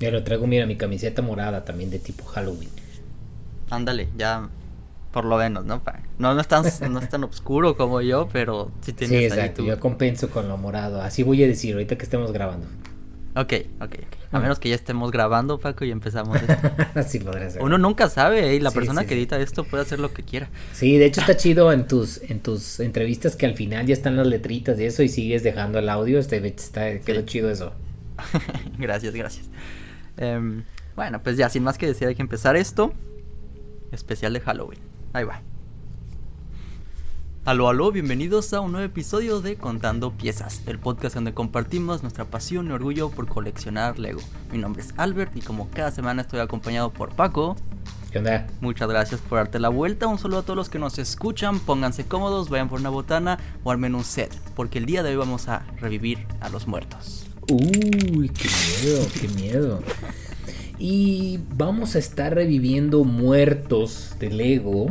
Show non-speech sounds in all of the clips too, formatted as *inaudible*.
Ya lo traigo, mira, mi camiseta morada también de tipo Halloween. Ándale, ya por lo menos, ¿no? No, no es tan, *laughs* no es tan oscuro como yo, pero sí tienes Sí, exacto, yo compenso con lo morado. Así voy a decir ahorita que estemos grabando. Ok, ok, ok. A menos que ya estemos grabando, Paco, y empezamos esto. *laughs* Así podría ser. Uno nunca sabe, ¿eh? La Sí, persona sí, que sí. edita esto puede hacer lo que quiera. Sí, de hecho está chido en tus en tus entrevistas que al final ya están las letritas y eso y sigues dejando el audio, este está quedó Sí. chido eso. *laughs* gracias, gracias. Em, bueno, pues ya, sin más que decir, hay que empezar esto. Especial de Halloween. Ahí va. Aló, aló, bienvenidos a un nuevo episodio de Contando Piezas, el podcast donde compartimos nuestra pasión y orgullo por coleccionar Lego. Mi nombre es Albert y como cada semana estoy acompañado por Paco. ¿Qué onda? Muchas gracias por darte la vuelta. Un saludo a todos los que nos escuchan. Pónganse cómodos, vayan por una botana o armen un set, porque el día de hoy vamos a revivir a los muertos. Uy, qué miedo, qué miedo. Y vamos a estar reviviendo muertos de Lego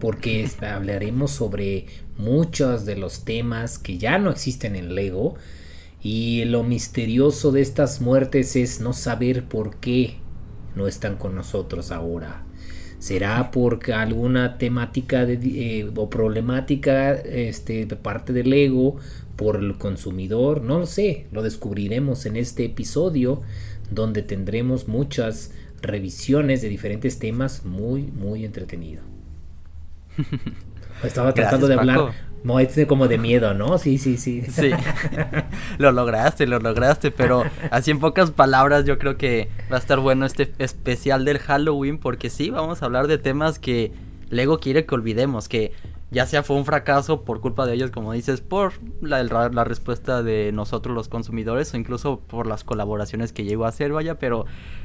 porque hablaremos sobre muchos de los temas que ya no existen en Lego y lo misterioso de estas muertes es no saber por qué no están con nosotros ahora. ¿Será porque alguna temática de- eh, o problemática este, de parte del ego por el consumidor? No lo sé, lo descubriremos en este episodio donde tendremos muchas revisiones de diferentes temas muy, muy entretenido. Estaba tratando Gracias, de Paco. hablar no, es como de miedo, ¿no? Sí, sí, sí. Sí, lo lograste, lo lograste, pero así en pocas palabras yo creo que va a estar bueno este especial del Halloween porque sí, vamos a hablar de temas que Lego quiere que olvidemos, que ya sea fue un fracaso por culpa de ellos, como dices, por la, respuesta de nosotros los consumidores o incluso por las colaboraciones que llegó a hacer, vaya, pero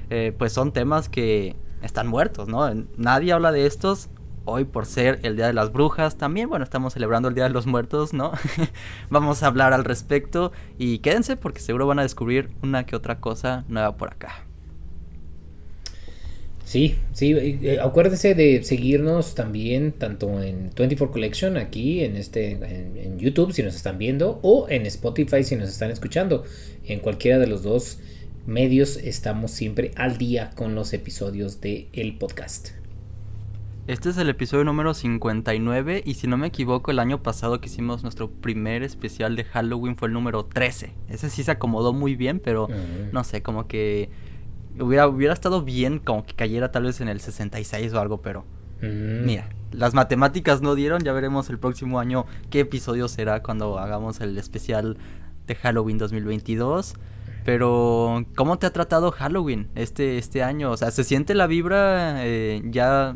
eh, pues son temas que están muertos, ¿no? Nadie habla de estos, hoy por ser el Día de las Brujas, también, bueno, estamos celebrando el Día de los Muertos, ¿no? *laughs* Vamos a hablar al respecto y quédense porque seguro van a descubrir una que otra cosa nueva por acá. Sí, sí, eh, acuérdese de seguirnos también tanto en 24 Collection aquí en este en, en YouTube si nos están viendo o en Spotify si nos están escuchando. En cualquiera de los dos medios estamos siempre al día con los episodios de el podcast. Este es el episodio número 59 y si no me equivoco el año pasado que hicimos nuestro primer especial de Halloween fue el número 13. Ese sí se acomodó muy bien, pero no sé, como que hubiera, hubiera estado bien como que cayera tal vez en el 66 o algo, pero Mm, Mira, las matemáticas no dieron, ya veremos el próximo año qué episodio será cuando hagamos el especial de Halloween 2022. Pero, ¿cómo te ha tratado Halloween este, este año? O sea, ¿se siente la vibra eh, ya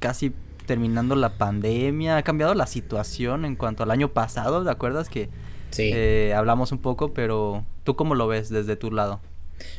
casi terminando la pandemia? ¿Ha cambiado la situación en cuanto al año pasado? ¿Te acuerdas que Sí. eh, hablamos un poco? Pero, ¿tú cómo lo ves desde tu lado?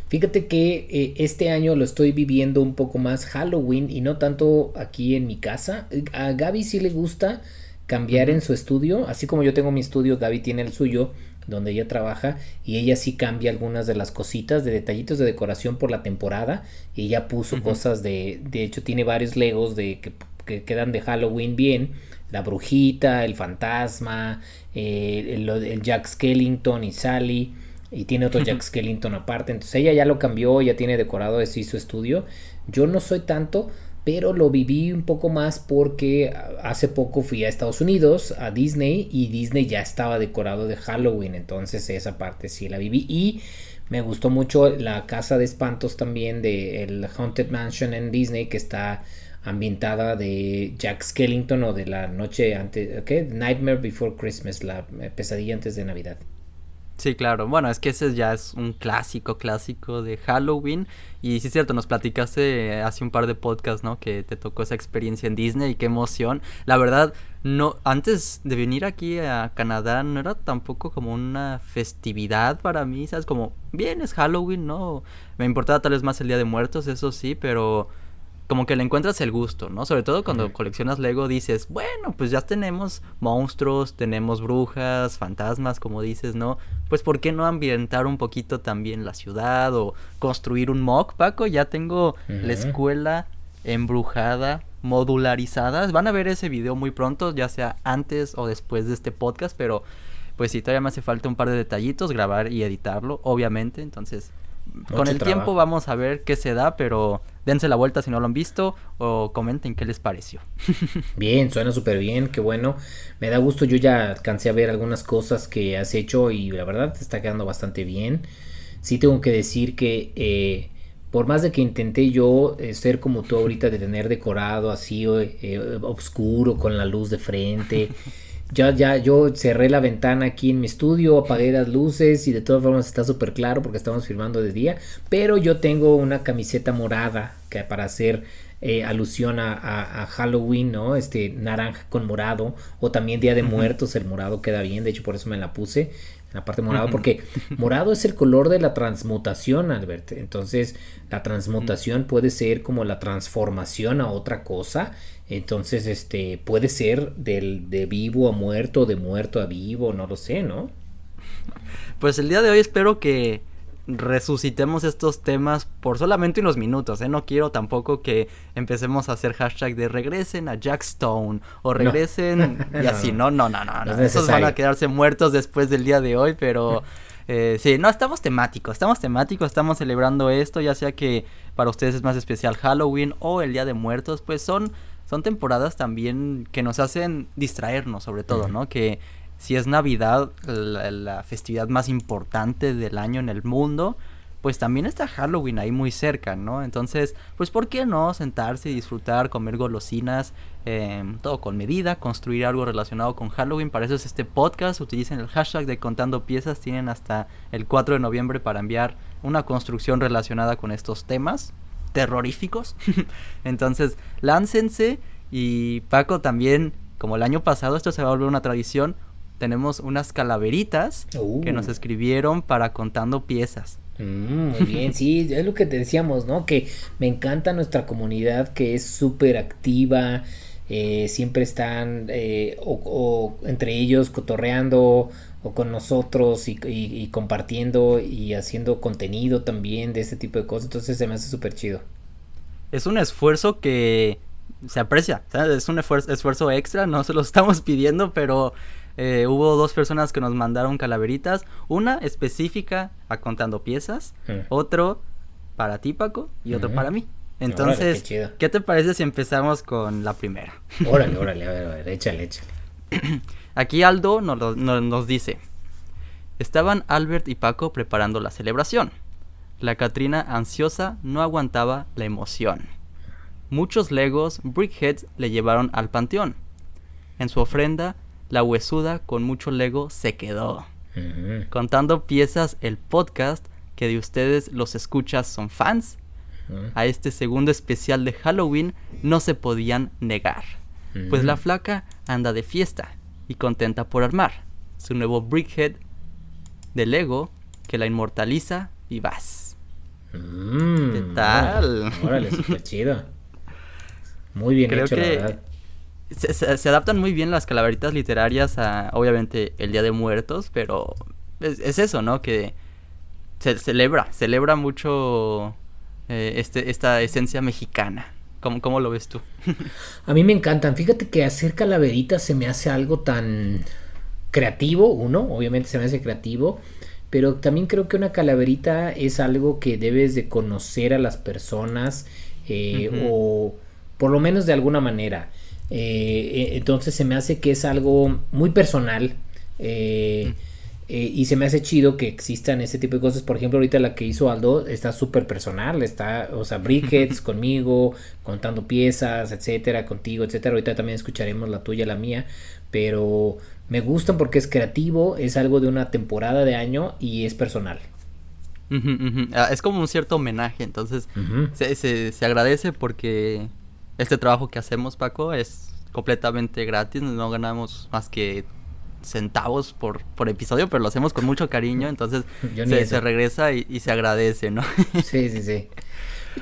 Fíjate que eh, este año lo estoy viviendo un poco más Halloween y no tanto aquí en mi casa. A Gaby sí le gusta cambiar en su estudio, así como yo tengo mi estudio, Gaby tiene el suyo, donde ella trabaja y ella sí cambia algunas de las cositas, de detallitos de decoración por la temporada. Y ella puso cosas de, de hecho tiene varios legos de que, que quedan de Halloween bien, la brujita, el fantasma, eh, el, el Jack Skellington y Sally y tiene otro Jack Skellington aparte. Entonces ella ya lo cambió, ya tiene decorado así su estudio. Yo no soy tanto, pero lo viví un poco más porque hace poco fui a Estados Unidos, a Disney, y Disney ya estaba decorado de Halloween. Entonces esa parte sí la viví. Y me gustó mucho la casa de espantos también de el Haunted Mansion en Disney que está ambientada de Jack Skellington o de la noche antes, ¿qué? Nightmare Before Christmas, la eh, pesadilla antes de Navidad. Sí, claro. Bueno, es que ese ya es un clásico, clásico de Halloween. Y sí es cierto, nos platicaste hace un par de podcasts, ¿no? Que te tocó esa experiencia en Disney y qué emoción. La verdad, no, antes de venir aquí a Canadá no era tampoco como una festividad para mí, ¿sabes? Como, bien, es Halloween, ¿no? Me importaba tal vez más el Día de Muertos, eso sí, pero como que le encuentras el gusto, ¿no? Sobre todo cuando coleccionas Lego dices, bueno, pues ya tenemos monstruos, tenemos brujas, fantasmas, como dices, ¿no? Pues ¿por qué no ambientar un poquito también la ciudad o construir un mock, Paco? Ya tengo la escuela embrujada, modularizada. Van a ver ese video muy pronto, ya sea antes o después de este podcast, pero pues sí, todavía me hace falta un par de detallitos, grabar y editarlo, obviamente, entonces con el tiempo vamos a ver qué se da, pero dense la vuelta si no lo han visto o comenten qué les pareció. *laughs* bien, suena súper bien, qué bueno. Me da gusto, yo ya alcancé a ver algunas cosas que has hecho y la verdad te está quedando bastante bien. Sí tengo que decir que eh, por más de que intenté yo eh, ser como tú ahorita de tener decorado así eh, oscuro con la luz de frente. *laughs* Ya, ya, yo cerré la ventana aquí en mi estudio, apagué las luces y de todas formas está súper claro porque estamos filmando de día. Pero yo tengo una camiseta morada que para hacer eh, alusión a, Halloween, ¿no? Este naranja con morado o también Día de Muertos, el morado queda bien, de hecho por eso me la puse en la parte morada porque morado es el color de la transmutación, Albert. Entonces, la transmutación puede ser como la transformación a otra cosa entonces, este, puede ser del, de vivo a muerto, de muerto a vivo, no lo sé, ¿no? Pues el día de hoy espero que resucitemos estos temas por solamente unos minutos, ¿eh? No quiero tampoco que empecemos a hacer hashtag de regresen a Jack Stone o regresen *laughs* y así, no, no, no, no, no. Esos van a quedarse muertos después del día de hoy, pero *laughs* eh, sí, no, estamos temáticos, estamos temáticos, estamos celebrando esto, ya sea que para ustedes es más especial Halloween o el Día de Muertos, pues son son temporadas también que nos hacen distraernos sobre todo, ¿no? Que si es Navidad, la, festividad más importante del año en el mundo, pues también está Halloween ahí muy cerca, ¿no? Entonces, pues ¿por qué no sentarse y disfrutar, comer golosinas, em, todo con medida, construir algo relacionado con Halloween? Para eso es este podcast, utilicen el hashtag de contando piezas, tienen hasta el 4 de noviembre para enviar una construcción relacionada con estos temas terroríficos. *laughs* Entonces, láncense y Paco también, como el año pasado, esto se va a volver una tradición, tenemos unas calaveritas que nos uh. escribieron para contando piezas. Mm, muy bien, sí, *laughs* es lo que te decíamos, ¿no? Que me encanta nuestra comunidad que es súper activa, eh, siempre están eh, o, entre ellos cotorreando o con nosotros y, compartiendo y haciendo contenido también de este tipo de cosas. Entonces se me hace súper chido. Es un esfuerzo que se aprecia, es un esfuerzo, esfuerzo extra, no se lo *laughs* estamos pidiendo, pero eh, hubo dos personas que nos mandaron calaveritas, una específica a contando piezas, mm. otro para ti Paco y otro para mí. Entonces, qué, te parece si empezamos con la primera? Órale, órale, a ver, a ver, échale, échale. *laughs* Aquí Aldo nos, dice, estaban Albert y Paco preparando la celebración. La Catrina ansiosa no aguantaba la emoción. Muchos legos Brickheads le llevaron al panteón. En su ofrenda, la huesuda con mucho lego se quedó. Contando piezas el podcast que de ustedes los escuchas son fans. A este segundo especial de Halloween no se podían negar. Pues la flaca anda de fiesta y contenta por armar su nuevo Brickhead de Lego que la inmortaliza y vas. Mm, ¿Qué tal? Órale, súper chido. Muy bien hecho, la verdad. Se, adaptan muy bien las calaveritas literarias a, obviamente, el Día de Muertos, pero es, eso, ¿no? Que se celebra, celebra mucho eh, este, esta esencia mexicana. ¿Cómo, ¿Cómo, lo ves tú? a mí me encantan. Fíjate que hacer calaveritas se me hace algo tan creativo, uno, obviamente se me hace creativo, pero también creo que una calaverita es algo que debes de conocer a las personas eh, o por lo menos de alguna manera. Eh, eh, entonces se me hace que es algo muy personal. Eh, eh, y se me hace chido que existan ese tipo de cosas. Por ejemplo, ahorita la que hizo Aldo está súper personal. Está, o sea, briquets *laughs* conmigo, contando piezas, etcétera, contigo, etcétera. Ahorita también escucharemos la tuya, la mía. Pero me gustan porque es creativo, es algo de una temporada de año y es personal. Ah, es como un cierto homenaje, entonces se, se, se agradece porque este trabajo que hacemos, Paco, es completamente gratis, no ganamos más que centavos por, por episodio, pero lo hacemos con mucho cariño, entonces *laughs* se, regresa y, se agradece, ¿no? *laughs* sí, sí, sí.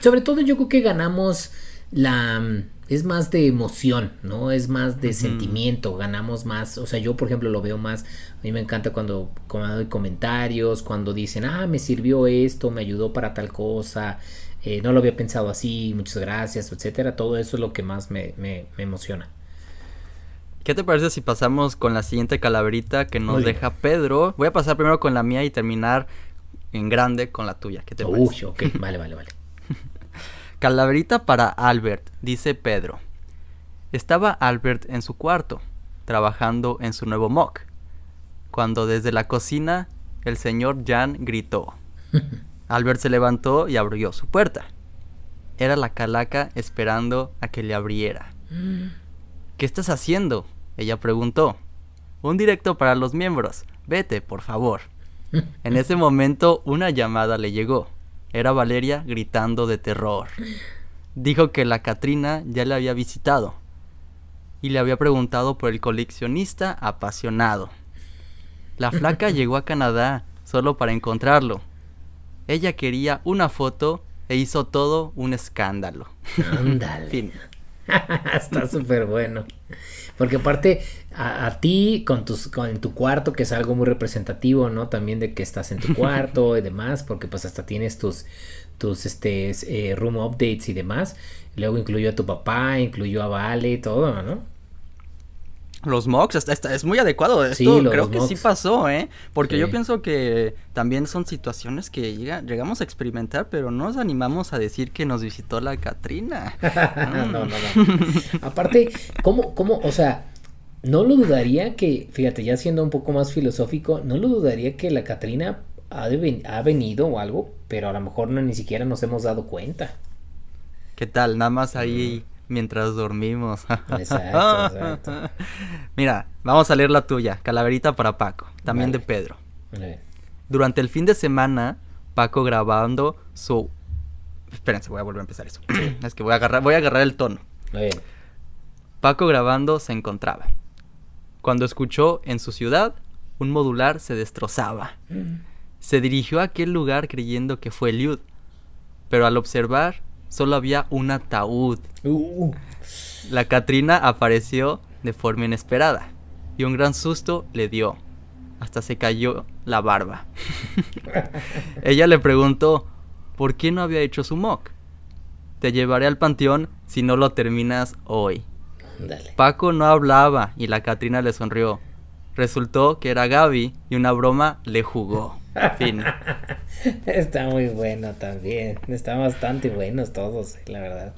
Sobre todo yo creo que ganamos la... Es más de emoción, ¿no? Es más de sentimiento, ganamos más, o sea, yo por ejemplo lo veo más, a mí me encanta cuando, cuando doy comentarios, cuando dicen, ah, me sirvió esto, me ayudó para tal cosa, eh, no lo había pensado así, muchas gracias, etcétera, todo eso es lo que más me, me emociona. ¿Qué te parece si pasamos con la siguiente calaverita que nos deja Pedro? Voy a pasar primero con la mía y terminar en grande con la tuya. ¿Qué te Uy, ok, *laughs* vale, vale, vale. *laughs* Calaverita para Albert, dice Pedro. Estaba Albert en su cuarto, trabajando en su nuevo mock, cuando desde la cocina el señor Jan gritó. *laughs* Albert se levantó y abrió su puerta. Era la calaca esperando a que le abriera. *gasps* ¿Qué estás haciendo? Ella preguntó. Un directo para los miembros. Vete, por favor. En ese momento una llamada le llegó. Era Valeria gritando de terror. Dijo que la Katrina ya le había visitado y le había preguntado por el coleccionista apasionado. La flaca *laughs* llegó a Canadá solo para encontrarlo. Ella quería una foto e hizo todo un escándalo. Ándale. *laughs* Está súper bueno. Porque aparte, a, ti, con tus, con, en tu cuarto, que es algo muy representativo, ¿no? También de que estás en tu *laughs* cuarto y demás, porque pues hasta tienes tus, tus este, eh, room updates y demás. Luego incluyó a tu papá, incluyó a Vale y todo, ¿no? Los mocks, es muy adecuado. Esto creo que sí pasó, ¿eh? Porque yo pienso que también son situaciones que llegamos a experimentar, pero no nos animamos a decir que nos visitó la Catrina. *laughs* no, no, no. Aparte, ¿cómo, cómo, o sea, no lo dudaría que, fíjate, ya siendo un poco más filosófico, no lo dudaría que la Catrina ha, ha venido o algo, pero a lo mejor no, ni siquiera nos hemos dado cuenta. ¿Qué tal? Nada más ahí mientras dormimos. Exacto, *laughs* exacto. Mira, vamos a leer la tuya, Calaverita para Paco, también de Pedro. Durante el fin de semana, Paco grabando su... Espérense, voy a volver a empezar eso. es que voy a agarrar, voy a agarrar el tono. Paco grabando se encontraba. Cuando escuchó en su ciudad, un modular se destrozaba. Mm. Se dirigió a aquel lugar creyendo que fue Liud, pero al observar solo había un ataúd. Uh. La Catrina apareció de forma inesperada y un gran susto le dio. Hasta se cayó la barba. *laughs* Ella le preguntó por qué no había hecho su mock. Te llevaré al panteón si no lo terminas hoy. Paco no hablaba y la Catrina le sonrió. Resultó que era Gaby y una broma le jugó. Fin. *laughs* Está muy bueno también. Están bastante buenos todos, la verdad.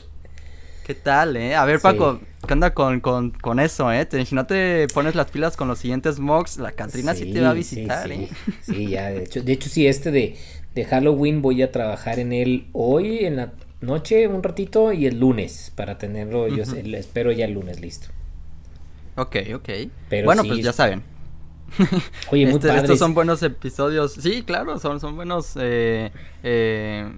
¿Qué tal, eh? A ver, Paco, ¿qué onda con, con, con, eso, eh? si no te pones las pilas con los siguientes mocks, la Catrina sí, te va a visitar, sí, eh. Sí, ya, de hecho, de hecho sí, este de, de Halloween voy a trabajar en él hoy, en la noche, un ratito, y el lunes, para tenerlo, yo espero ya el lunes listo. Ok, ok. bueno, pues ya saben, *laughs* Oye, muy este, Estos son buenos episodios. Sí, claro, son, son buenos eh, eh,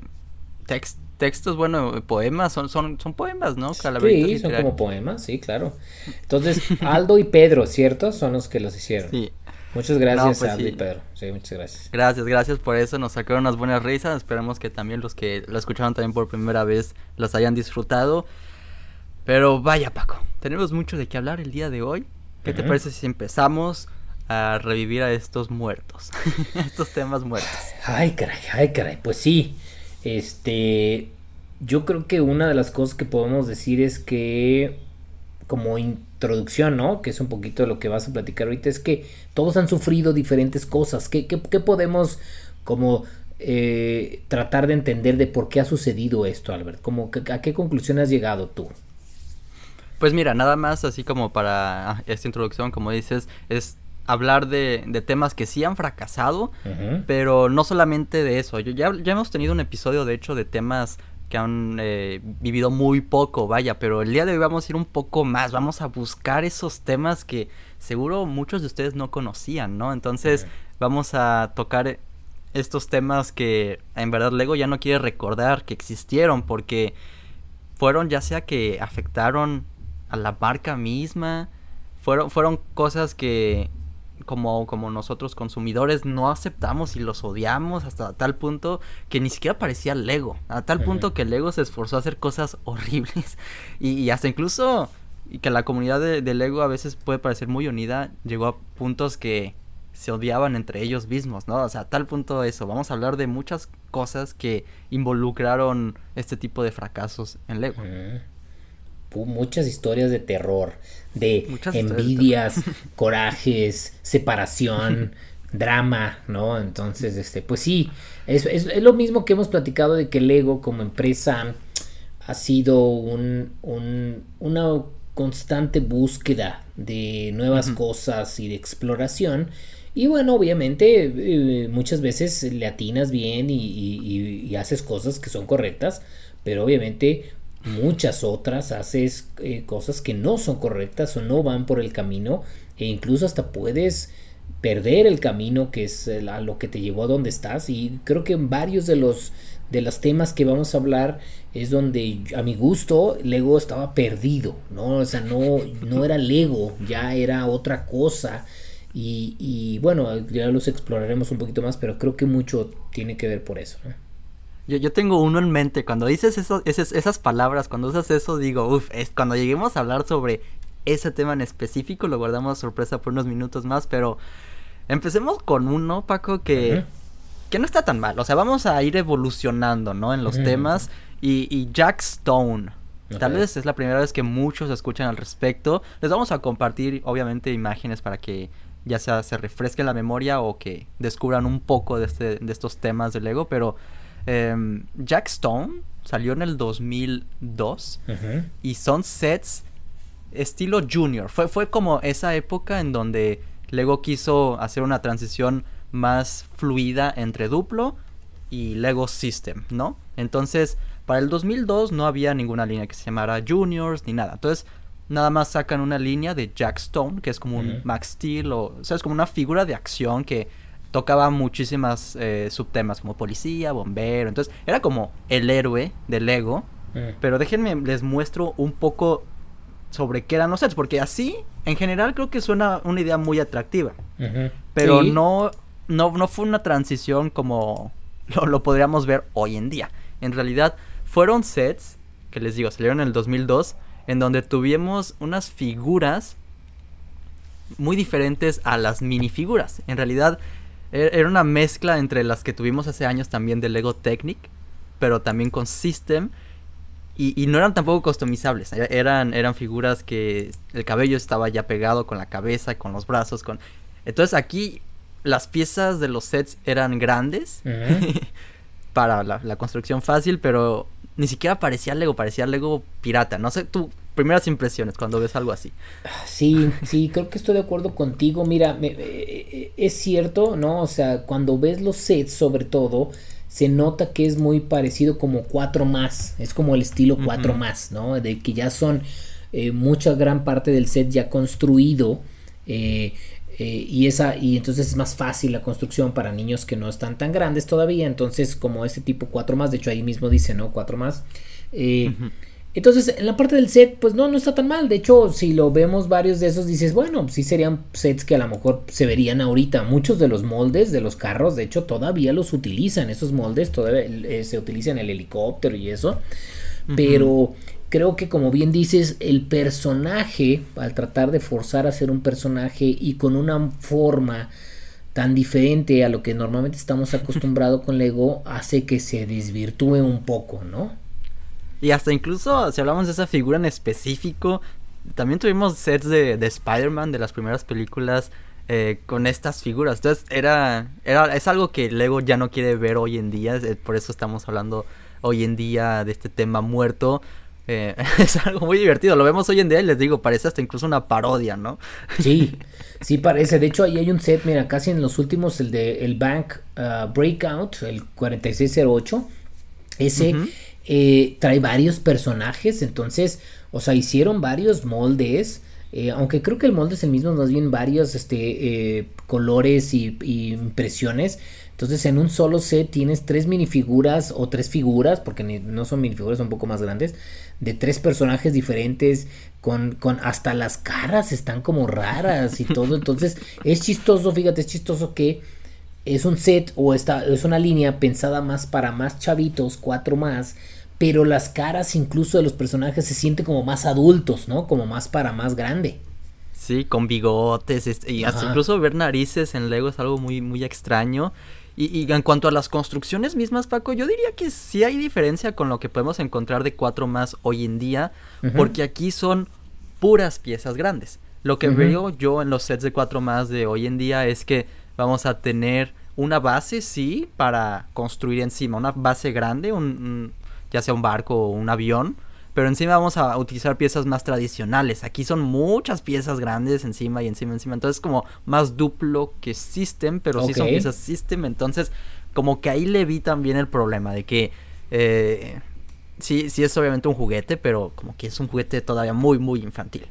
textos, bueno, poemas, son, son, son poemas, ¿no? sí, son como poemas, sí, claro. Entonces, Aldo y Pedro, ¿cierto? Son los que los hicieron. Sí. Muchas gracias, pues Aldo y Pedro. Sí, muchas gracias. Gracias, gracias por eso. Nos sacaron unas buenas risas. Esperamos que también los que lo escucharon también por primera vez las hayan disfrutado. Pero vaya, Paco, tenemos mucho de qué hablar el día de hoy. ¿Qué te parece si empezamos a revivir a estos muertos, *laughs* estos temas muertos. Ay, caray, ay, caray, pues sí. Este, yo creo que una de las cosas que podemos decir es que como introducción, ¿no? Que es un poquito lo que vas a platicar ahorita, es que todos han sufrido diferentes cosas. ¿Qué, podemos como eh, tratar de entender de por qué ha sucedido esto, Albert? Como, ¿A qué conclusión has llegado tú? Pues mira, nada más así como para esta introducción, como dices, es hablar de, de, temas que sí han fracasado, pero no solamente de eso. Yo, ya, ya hemos tenido un episodio, de hecho, de temas que han eh, vivido muy poco, vaya, pero el día de hoy vamos a ir un poco más, vamos a buscar esos temas que seguro muchos de ustedes no conocían, ¿no? Entonces vamos a tocar estos temas que en verdad Lego ya no quiere recordar que existieron porque fueron ya sea que afectaron a la marca misma, fueron, fueron cosas que como, como nosotros consumidores no aceptamos y los odiamos hasta tal punto que ni siquiera parecía Lego. A tal punto que Lego se esforzó a hacer cosas *laughs* horribles. Y, hasta incluso que la comunidad de, Lego a veces puede parecer muy unida, llegó a puntos que se odiaban entre ellos mismos, ¿no? O sea, a tal punto eso. Vamos a hablar de muchas cosas que involucraron este tipo de fracasos en Lego muchas historias de terror, de envidias, *laughs* corajes, separación, *laughs* drama, ¿no? Entonces, este, pues sí, es, es, lo mismo que hemos platicado de que Lego como empresa ha sido un, un, una constante búsqueda de nuevas cosas y de exploración. Y bueno, obviamente eh, muchas veces le atinas bien y, haces cosas que son correctas, pero obviamente muchas otras haces eh, cosas que no son correctas o no van por el camino e incluso hasta puedes perder el camino que es a lo que te llevó a donde estás y creo que en varios de los de los temas que vamos a hablar es donde a mi gusto Lego estaba perdido, ¿no? O sea, no, no era Lego, ya era otra cosa. Y, bueno, ya los exploraremos un poquito más, pero creo que mucho tiene que ver por eso. Yo, yo tengo uno en mente, cuando dices eso, esas, esas palabras, cuando usas eso, digo, uff, es cuando lleguemos a hablar sobre ese tema en específico, lo guardamos sorpresa por unos minutos más, pero empecemos con uno, Paco, que que no está tan mal. O sea, vamos a ir evolucionando, ¿no? En los temas. Y, Jack Stone. Tal vez es la primera vez que muchos escuchan al respecto. Les vamos a compartir, obviamente, imágenes para que ya sea se refresque la memoria o que descubran un poco de, este, de estos temas de Lego. Pero em, Jack Stone salió en el 2002 y son sets estilo junior. Fue, fue como esa época en donde Lego quiso hacer una transición más fluida entre Duplo y Lego System, ¿no? Entonces, para el 2002 no había ninguna línea que se llamara Juniors ni nada. Entonces, nada más sacan una línea de Jack Stone, que es como un Max Steel, o, o sea, es como una figura de acción que tocaba muchísimas eh, subtemas como policía, bombero. Entonces, era como el héroe de Lego. Pero déjenme, les muestro un poco sobre qué eran los sets, porque así, en general, creo que suena una idea muy atractiva. Pero no no, no fue una transición como lo, podríamos ver hoy en día. En realidad, fueron sets, que les digo, salieron en el 2002, en donde tuvimos unas figuras muy diferentes a las minifiguras. En realidad, era una mezcla entre las que tuvimos hace años también de Lego Technic, pero también con System. Y, no eran tampoco customizables. E, eran, eran figuras que el cabello estaba ya pegado con la cabeza, con los brazos, con... Entonces aquí las piezas de los sets eran grandes *laughs* para la, construcción fácil, pero ni siquiera parecía Lego, parecía Lego pirata. No sé, tus primeras impresiones cuando ves algo así. Sí, sí, creo que estoy de acuerdo contigo. Mira, eh, eh, es cierto, ¿no? O sea, cuando ves los sets, sobre todo, se nota que es muy parecido como 4 más. Es como el estilo 4 más, ¿no? De que ya son eh, mucha gran parte del set ya construido. Eh, eh, y esa y entonces es más fácil la construcción para niños que no están tan grandes todavía entonces como ese tipo 4 más de hecho ahí mismo dice no 4 más eh, entonces en la parte del set pues no no está tan mal. De hecho si lo vemos varios de esos dices bueno sí serían sets que a lo mejor se verían ahorita. Muchos de los moldes de los carros de hecho todavía los utilizan. Esos moldes todavía eh, se utilizan el helicóptero y eso. Pero creo que como bien dices, el personaje, al tratar de forzar a ser un personaje y con una forma tan diferente a lo que normalmente estamos acostumbrados con Lego, hace que se desvirtúe un poco, ¿no? Y hasta incluso, si hablamos de esa figura en específico, también tuvimos sets de, de Spider-Man de las primeras películas eh, con estas figuras. Entonces era, era, es algo que Lego ya no quiere ver hoy en día, por eso estamos hablando hoy en día de este tema muerto, eh, *laughs* es algo muy divertido. Lo vemos hoy en día y les digo, parece hasta incluso una parodia, ¿no? Sí, *laughs* sí parece. De hecho, ahí hay un set, mira, casi en los últimos, el de el Bank uh, Breakout, el 4608. Ese eh, trae varios personajes, entonces, o sea, hicieron varios moldes. Eh, aunque creo que el molde es el mismo, más bien varios este, colores y, y impresiones. Entonces en un solo set tienes tres minifiguras o tres figuras, porque no son minifiguras, son un poco más grandes, de tres personajes diferentes, con, con hasta las caras están como raras y todo. Entonces *laughs* es chistoso, fíjate, es chistoso que es un set o esta, es una línea pensada más para más chavitos, cuatro más, pero las caras incluso de los personajes se sienten como más adultos, ¿no? Como más para más grande. Sí, con bigotes y hasta incluso ver narices en Lego es algo muy, muy extraño. Y, en cuanto a las construcciones mismas, Paco, yo diría que sí hay diferencia con lo que podemos encontrar de 4 más hoy en día, porque aquí son puras piezas grandes. Lo que veo yo en los sets de 4 más de hoy en día es que vamos a tener una base, sí, para construir encima, una base grande, un, ya sea un barco o un avión, pero encima vamos a utilizar piezas más tradicionales. Aquí son muchas piezas grandes encima y encima, encima. Entonces como más duplo que System, pero sí son piezas System. Entonces como que ahí le vi también el problema de que... Eh, sí, sí es obviamente un juguete, pero como que es un juguete todavía muy, muy infantil.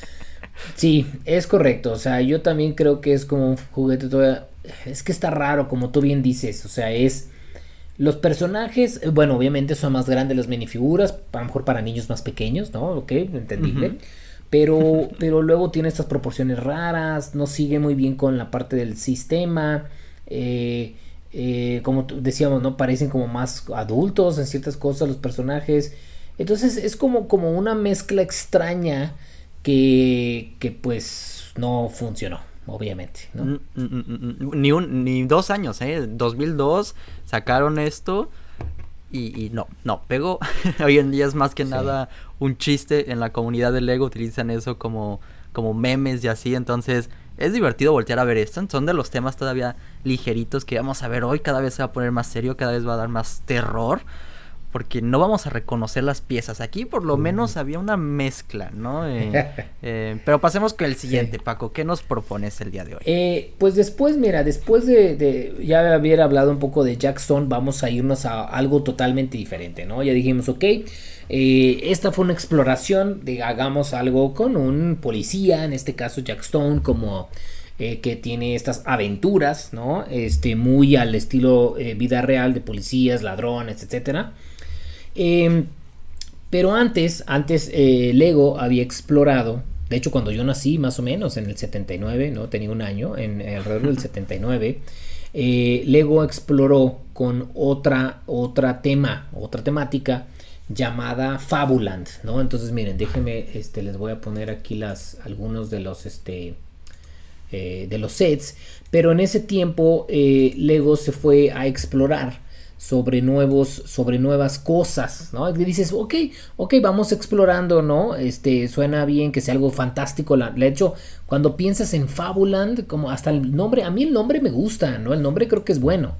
*laughs* sí, es correcto. O sea, yo también creo que es como un juguete todavía... Es que está raro, como tú bien dices. O sea, es los personajes, eh, bueno, obviamente son más grandes las minifiguras, a lo mejor para niños más pequeños, ¿no? Ok, entendible. Pero, *laughs* pero luego tiene estas proporciones raras, no sigue muy bien con la parte del sistema. Eh, eh, como decíamos, ¿no? Parecen como más adultos en ciertas cosas los personajes. Entonces es como, como una mezcla extraña que, que pues no funcionó obviamente, ¿no? Mm, mm, mm, ni, un, ni dos años, ¿eh? 2002 sacaron esto y, no, no, pegó. *laughs* Hoy en día es más que nada un chiste en la comunidad de Lego, utilizan eso como, como memes y así, entonces es divertido voltear a ver esto. Son de los temas todavía ligeritos que vamos a ver hoy, cada vez se va a poner más serio, cada vez va a dar más terror porque no vamos a reconocer las piezas. Aquí por lo menos había una mezcla, ¿no? Eh, *laughs* eh, pero pasemos con el siguiente, Paco. ¿Qué nos propones el día de hoy? Eh, pues después, mira, después de, ya haber hablado un poco de Jackson, vamos a irnos a algo totalmente diferente, ¿no? Ya dijimos, ok, esta fue una exploración de hagamos algo con un policía, en este caso Jack Stone, como... que tiene estas aventuras, ¿no? Este, muy al estilo vida real de policías, ladrones, etcétera. Em, pero antes, antes eh, Lego había explorado, de hecho cuando yo nací más o menos en el 79, ¿no? Tenía un año, en alrededor del 79, eh, Lego exploró con otra, otra tema, otra temática llamada Fabuland, ¿no? Entonces miren, déjenme, este, les voy a poner aquí las, algunos de los, este, eh, de los sets, pero en ese tiempo Lego se fue a explorar sobre nuevos, sobre nuevas cosas, ¿no? Y dices, ok, ok, vamos explorando, ¿no? Este, suena bien que sea algo fantástico. De hecho, cuando piensas en Fabuland, como hasta el nombre, a mí el nombre me gusta, ¿no? El nombre creo que es bueno.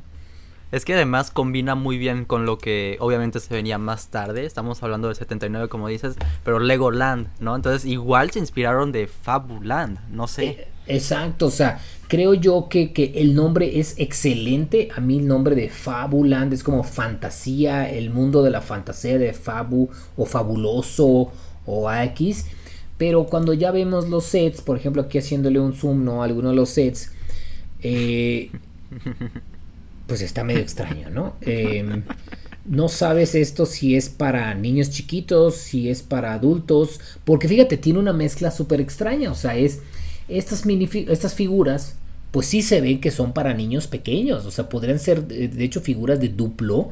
Es que además combina muy bien con lo que obviamente se venía más tarde. Estamos hablando del 79, como dices, pero Legoland, ¿no? Entonces, igual se inspiraron de Fabuland, no sé. Eh, exacto, o sea, Creo yo que, el nombre es excelente. A mí el nombre de Fabuland es como fantasía, el mundo de la fantasía de Fabu o fabuloso o X. Pero cuando ya vemos los sets, por ejemplo aquí haciéndole un zoom ¿no? a alguno de los sets, eh, pues está medio extraño, ¿no? Em, no sabes esto si es para niños chiquitos, si es para adultos, porque fíjate, tiene una mezcla súper extraña, o sea, es estas, mini, estas figuras pues sí se ve que son para niños pequeños, o sea, podrían ser de hecho figuras de duplo,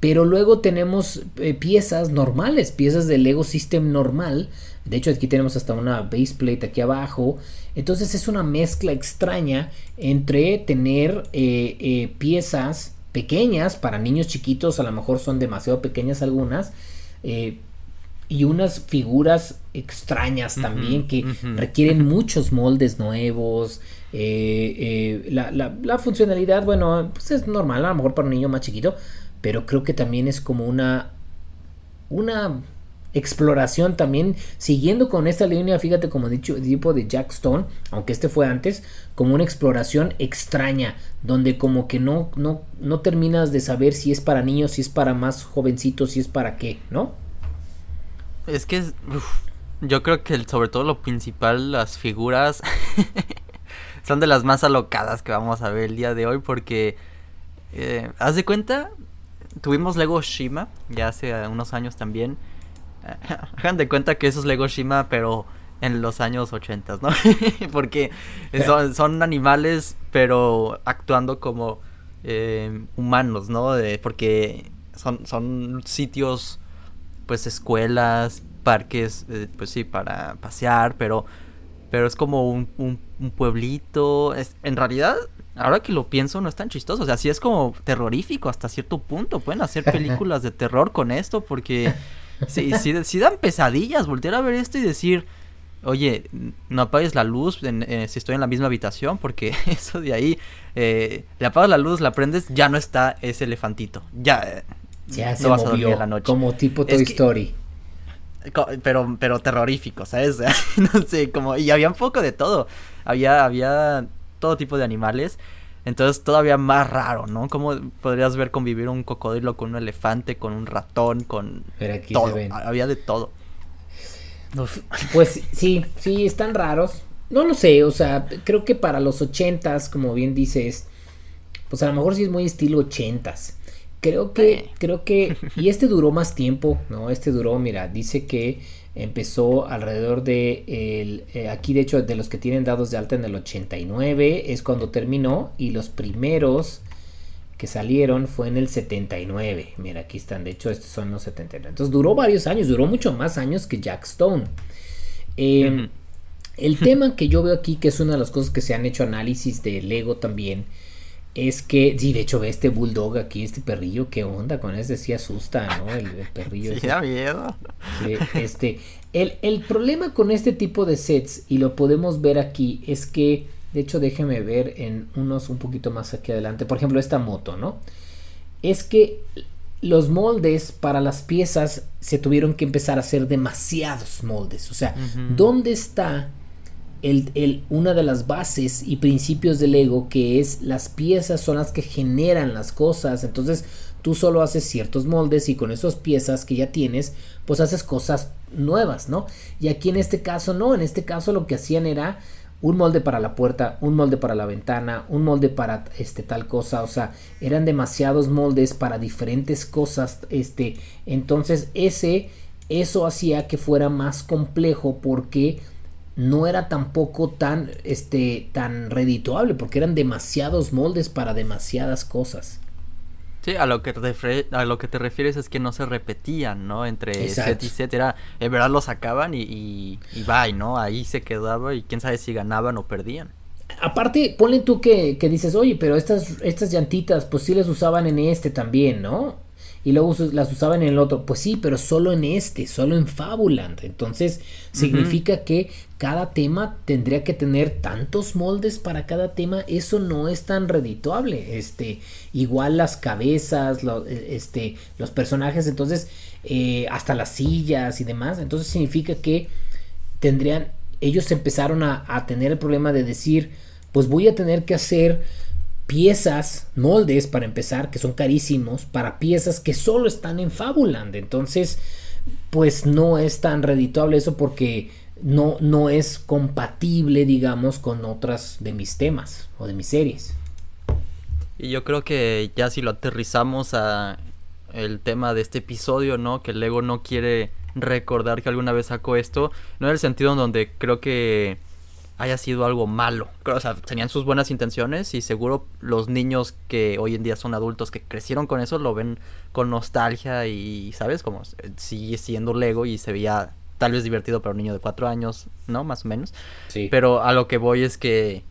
pero luego tenemos eh, piezas normales, piezas del Lego System normal, de hecho aquí tenemos hasta una base plate aquí abajo, entonces es una mezcla extraña entre tener eh, eh, piezas pequeñas para niños chiquitos, a lo mejor son demasiado pequeñas algunas, y unas figuras extrañas también que requieren *laughs* muchos moldes nuevos. Eh, eh, la, funcionalidad, bueno, pues es normal, a lo mejor para un niño más chiquito, pero creo que también es como una, una exploración también, siguiendo con esta línea, fíjate como he dicho, tipo de Jack Stone, aunque este fue antes, como una exploración extraña, donde como que no, no, no terminas de saber si es para niños, si es para más jovencitos, si es para qué, ¿no? Es que yo creo que sobre todo lo principal, las figuras *laughs* son de las más alocadas que vamos a ver el día de hoy porque, eh, haz de cuenta, tuvimos Lego Shima ya hace unos años también. *laughs* Hagan de cuenta que esos Lego Shima, pero en los años 80, ¿no? *laughs* porque son, son, animales, pero actuando como eh, humanos, ¿no? porque son, son sitios pues escuelas, parques, eh, pues sí, para pasear, pero, pero es como un, un, pueblito. Es, en realidad, ahora que lo pienso, no es tan chistoso. O sea, sí es como terrorífico hasta cierto punto. Pueden hacer *laughs* películas de terror con esto porque sí, sí, sí dan pesadillas voltear a ver esto y decir, oye, no apagues la luz eh, si estoy en la misma habitación, porque *laughs* eso de ahí, eh, le apagas la luz, la prendes, ya no está ese elefantito, ya, ya se movió, la noche. como tipo Toy Story. Pero, pero terrorífico, ¿sabes? *laughs* no sé, como, y había un poco de todo, había, había todo tipo de animales, entonces todavía más raro, ¿no? ¿Cómo podrías ver convivir un cocodrilo con un elefante, con un ratón, con todo? Había de todo. *laughs* Pues sí, sí, están raros. No lo sé, o sea, creo que para los ochentas, como bien dices, pues a lo mejor sí es muy estilo ochentas. Creo que, creo que, y este duró más tiempo, ¿no? Este duró, mira, dice que empezó alrededor de, el, eh, aquí de hecho de los que tienen dados de alta en el 89 es cuando terminó y los primeros que salieron fue en el 79. Mira, aquí están, de hecho estos son los 79. Entonces duró varios años, duró mucho más años que Jack Stone. Em, el tema que yo veo aquí, que es una de las cosas que se han hecho análisis de Lego también, es que, sí, de hecho ve este bulldog aquí, este perrillo, qué onda con ese, sí asusta, ¿no? El, perrillo. *laughs* Sí, da miedo. este, el, el problema con este tipo de sets, y lo podemos ver aquí, es que de hecho, déjeme ver en unos un poquito más aquí adelante. Por ejemplo, esta moto, ¿no? Es que los moldes para las piezas se tuvieron que empezar a hacer demasiados moldes. O sea, ¿dónde está el, una de las bases y principios del Lego que es las piezas son las que generan las cosas? Entonces, tú solo haces ciertos moldes y con esas piezas que ya tienes, pues haces cosas nuevas, ¿no? Y aquí en este caso no, en este caso lo que hacían era un molde para la puerta, un molde para la ventana, un molde para este tal cosa, o sea, eran demasiados moldes para diferentes cosas, este, entonces ese eso hacía que fuera más complejo porque no era tampoco tan este tan redituable porque eran demasiados moldes para demasiadas cosas. Sí, a lo que te, a lo que te refieres es que no se repetían, ¿no? Entre set y set, era, en verdad lo sacaban y, y, y bye, ¿no? Ahí se quedaba y quién sabe si ganaban o perdían. Aparte, ponle tú que, que dices, oye, pero estas, estas llantitas, pues sí las usaban en este también, ¿no? Y luego las usaban en el otro. Pues sí, pero solo en este, solo en Fabuland. Entonces significa que cada tema tendría que tener tantos moldes para cada tema. Eso no es tan redituable. Este, igual las cabezas, e, este, los personajes, entonces eh, hasta las sillas y demás. Entonces significa que tendrían, ellos empezaron a, a tener el problema de decir, pues voy a tener que hacer piezas, moldes para empezar, que son carísimos, para piezas que solo están en Fabuland. Entonces, pues no es tan redituable eso porque no, no es compatible, digamos, con otras de mis temas o de mis series. Y yo creo que ya si lo aterrizamos a el tema de este episodio, ¿no? Que Lego no quiere recordar que alguna vez sacó esto, no en el sentido en donde creo que haya sido algo malo. O sea, tenían sus buenas intenciones y seguro los niños que hoy en día son adultos que crecieron con eso lo ven con nostalgia y, ¿sabes? Como sigue siendo Lego y se veía tal vez divertido para un niño de cuatro años, ¿no? Más o menos. Sí. Pero a lo que voy es que,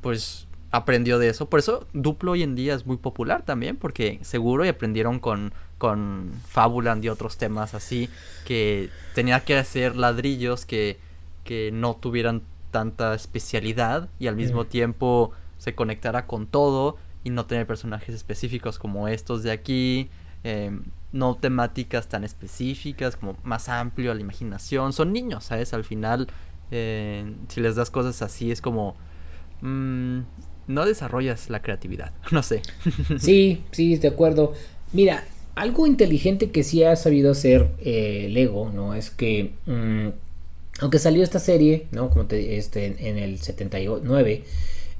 pues, aprendió de eso. Por eso Duplo hoy en día es muy popular también, porque seguro y aprendieron con, con Fabuland y otros temas así, que tenía que hacer ladrillos que, que no tuvieran tanta especialidad y al mismo tiempo se conectara con todo y no tener personajes específicos como estos de aquí, em, no temáticas tan específicas, como más amplio a la imaginación. Son niños, ¿sabes? Al final, eh, si les das cosas así, es como... Mm, no desarrollas la creatividad, *laughs* no sé. *laughs* Sí, sí, de acuerdo. Mira, algo inteligente que sí ha sabido hacer eh, Lego, ¿no? Es que... Mm, aunque salió esta serie, ¿no? Como te, este, en el 79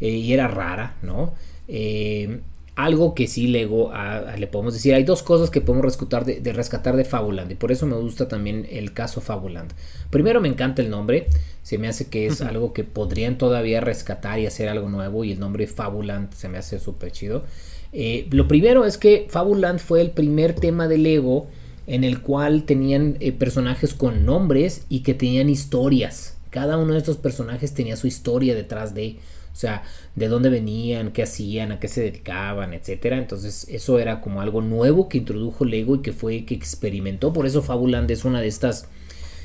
eh, y era rara, ¿no? Eh, algo que sí Lego le podemos decir, hay dos cosas que podemos rescatar de, rescatar de Fabuland y por eso me gusta también el caso Fabuland. Primero me encanta el nombre, se me hace que es algo que podrían todavía rescatar y hacer algo nuevo y el nombre Fabuland se me hace súper chido. Eh, lo primero es que Fabuland fue el primer tema de Lego en el cual tenían eh, personajes con nombres y que tenían historias. Cada uno de estos personajes tenía su historia detrás de, o sea, de dónde venían, qué hacían, a qué se dedicaban, etcétera. Entonces, eso era como algo nuevo que introdujo Lego y que fue que experimentó. Por eso Fabuland es una de estas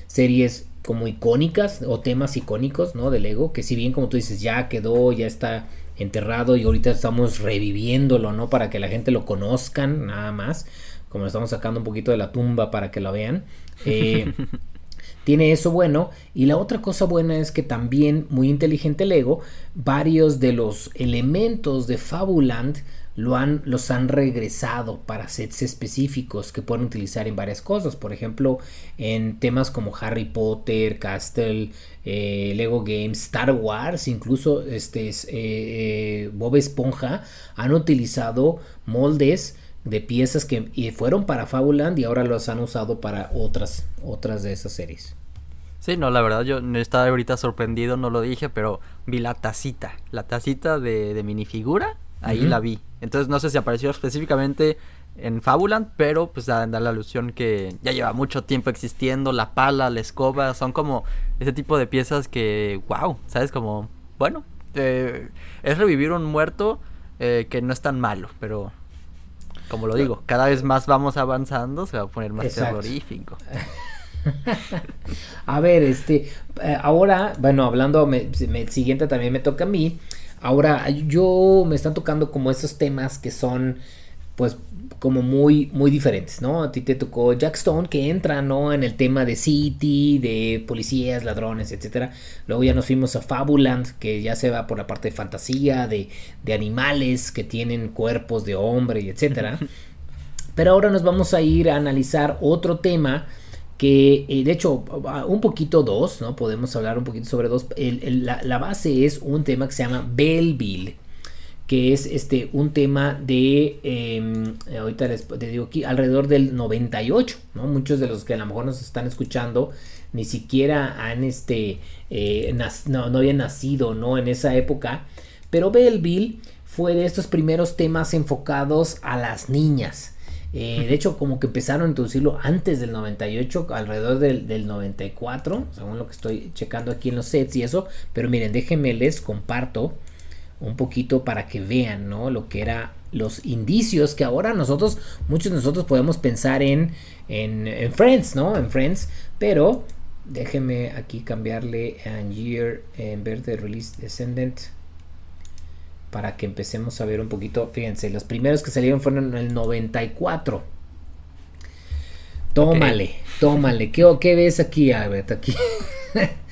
series como icónicas o temas icónicos, ¿no? De Lego, que si bien como tú dices ya quedó, ya está enterrado y ahorita estamos reviviéndolo, ¿no? Para que la gente lo conozcan, nada más, como lo estamos sacando un poquito de la tumba para que lo vean. Eh, *laughs* tiene eso bueno y la otra cosa buena es que también muy inteligente Lego varios de los elementos de Fabuland lo han, los han regresado para sets específicos que pueden utilizar en varias cosas. Por ejemplo, en temas como Harry Potter, Castle, eh, Lego Games, Star Wars, incluso este, eh, Bob Esponja, han utilizado moldes de piezas que fueron para Fabuland y ahora los han usado para otras, otras de esas series. Sí, no, la verdad yo estaba ahorita sorprendido, no lo dije, pero vi la tacita, la tacita de, de minifigura Ahí la vi. Entonces no sé si apareció específicamente en Fabuland, pero pues da, da, la alusión que ya lleva mucho tiempo existiendo, la pala, la escoba, son como ese tipo de piezas que, wow, ¿sabes? Como, bueno, eh, es revivir un muerto eh, que no es tan malo, pero como lo digo, cada vez más vamos avanzando, se va a poner más terrorífico. *laughs* a ver, este, eh, ahora, bueno, hablando, me, siguiente también me toca a mí. Ahora, yo me están tocando como esos temas que son, pues, como muy, muy diferentes, ¿no? A ti te tocó Jack Stone, que entra, ¿no? En el tema de City, de policías, ladrones, etcétera. Luego ya nos fuimos a Fabuland, que ya se va por la parte de fantasía, de, de animales que tienen cuerpos de hombre, etcétera. *laughs* Pero ahora nos vamos a ir a analizar otro tema que eh, de hecho un poquito dos, ¿no? Podemos hablar un poquito sobre dos. la, base es un tema que se llama Belleville, que es este un tema de, em, ahorita les, digo aquí, alrededor del 98, ¿no? Muchos de los que a lo mejor nos están escuchando ni siquiera han, este, eh, no, no habían nacido, ¿no? En esa época, pero Belleville fue de estos primeros temas enfocados a las niñas. Eh, de hecho, como que empezaron a introducirlo antes del 98, alrededor del, 94, según lo que estoy checando aquí en los sets y eso. Pero miren, déjenme les comparto un poquito para que vean, ¿no? Lo que era los indicios que ahora nosotros, muchos de nosotros podemos pensar en, en, en Friends, ¿no? En Friends, pero déjenme aquí cambiarle a year en vez de release descendant para que empecemos a ver un poquito. Fíjense, los primeros que salieron fueron en el 94. Tómale, tómale. ¿Qué, ¿Qué, ves aquí, Albert? Aquí. *laughs*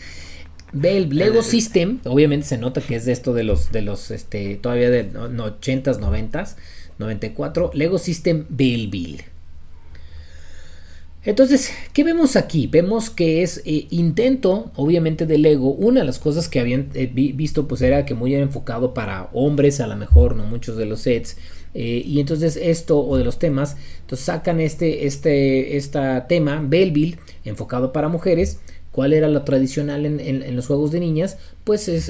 Ve el Lego System, obviamente se nota que es de esto de los, de los, este, todavía de 80s, 90s, 94. Lego System Belleville. Entonces, ¿qué vemos aquí? Vemos que es eh, intento, obviamente, de Lego. Una de las cosas que habían eh, visto, pues era que muy era enfocado para hombres, a lo mejor, no muchos de los sets. Eh, y entonces esto, o de los temas, entonces sacan este, este, esta tema, Belleville, enfocado para mujeres. ¿Cuál era lo tradicional en, los juegos de niñas? Pues es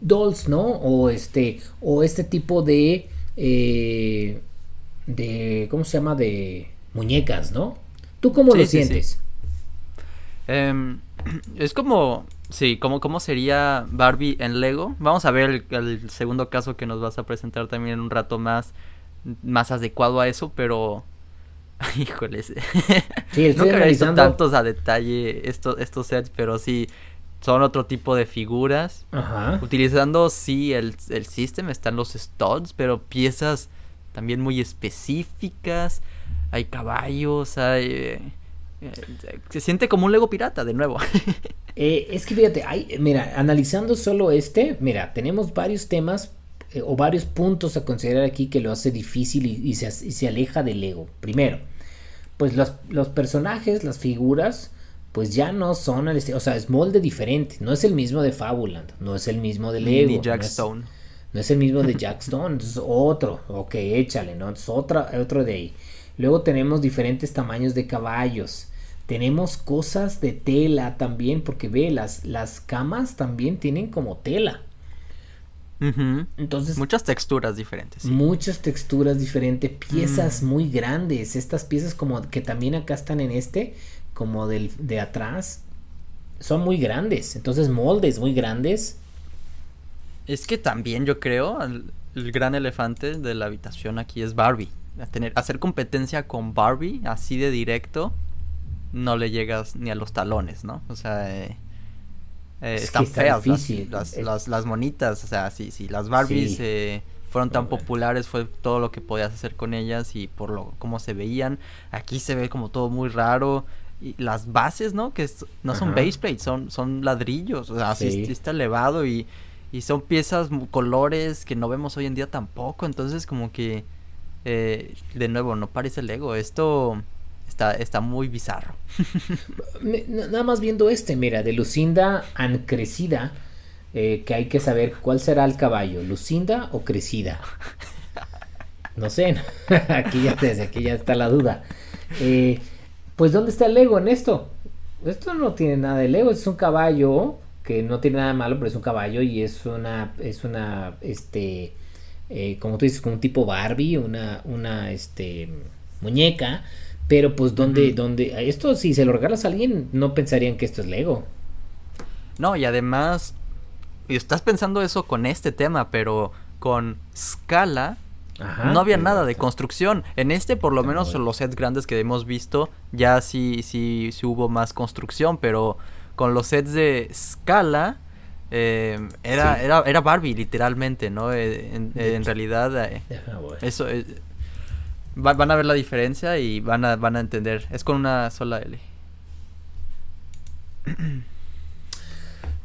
dolls, ¿no? O este, o este tipo de, de, ¿cómo se llama? De muñecas, ¿no? ¿Tú cómo lo sientes? Em, *clears throat* es como, sí, como cómo sería Barbie en Lego. Vamos a ver el, segundo caso que nos vas a presentar también en un rato más, más adecuado a eso, pero... *laughs* Híjoles. Sí, estoy Nunca he visto tantos a detalle estos, estos sets, pero sí, son otro tipo de figuras. Ajá. Utilizando, sí, el, el system, están los studs, pero piezas también muy específicas hay caballos, hay... Eh, eh, se siente como un Lego pirata de nuevo. *laughs* Eh, es que fíjate, hay, mira, analizando solo este, mira, tenemos varios temas o varios puntos a considerar aquí que lo hace difícil y, se, aleja del Lego. Primero, pues los, los, personajes, las figuras, pues ya no son al o sea, es molde diferente, no es el mismo de Fabuland, no es el mismo de Lego. Ni Jack Stone. No es el mismo de *laughs* Jack Stone, es otro, ok, échale, ¿no? Es otra, otro de ahí. Luego tenemos diferentes tamaños de caballos. Tenemos cosas de tela también, porque ve, las, las camas también tienen como tela. Entonces. Muchas texturas diferentes. Muchas texturas diferentes, piezas mm. muy grandes. Estas piezas como que también acá están en este, como del, de atrás, son muy grandes. Entonces moldes muy grandes. Es que también yo creo, el gran elefante de la habitación aquí es Barbie a tener hacer competencia con Barbie así de directo no le llegas ni a los talones, ¿no? O sea, eh, eh, están feas las, las, las, monitas, o sea, sí, sí, las Barbies eh, fueron tan populares, fue todo lo que podías hacer con ellas y por lo cómo se veían. Aquí se ve como todo muy raro. Y las bases, ¿no? Que no son base plates, son, son ladrillos, o sea, sí. está elevado y, y son piezas, colores que no vemos hoy en día tampoco, entonces como que, eh, de nuevo, no parece Lego, esto Está, está muy bizarro. *laughs* Nada más viendo este, mira, de Lucinda an crecida, eh, que hay que saber cuál será el caballo, Lucinda o crecida. No sé, *laughs* aquí ya, desde aquí ya está la duda. Eh, pues ¿dónde está el Lego en esto? Esto no tiene nada de Lego, es un caballo que no tiene nada malo, pero es un caballo y es una, es una, este, eh, como tú dices, como un tipo Barbie, una, una, este, muñeca pero pues donde, donde, esto si se lo regalas a alguien, no pensarían que esto es Lego. No, y además, estás pensando eso con este tema, pero con Scala no había nada de construcción. En este, por lo menos, los sets grandes que hemos visto, ya sí, sí, sí hubo más construcción, pero con los sets de Scala, eh, era, era, era Barbie, literalmente, ¿no? Eh, en, realidad, eh, van a ver la diferencia y van a, van a entender. Es con una sola L. *clears throat*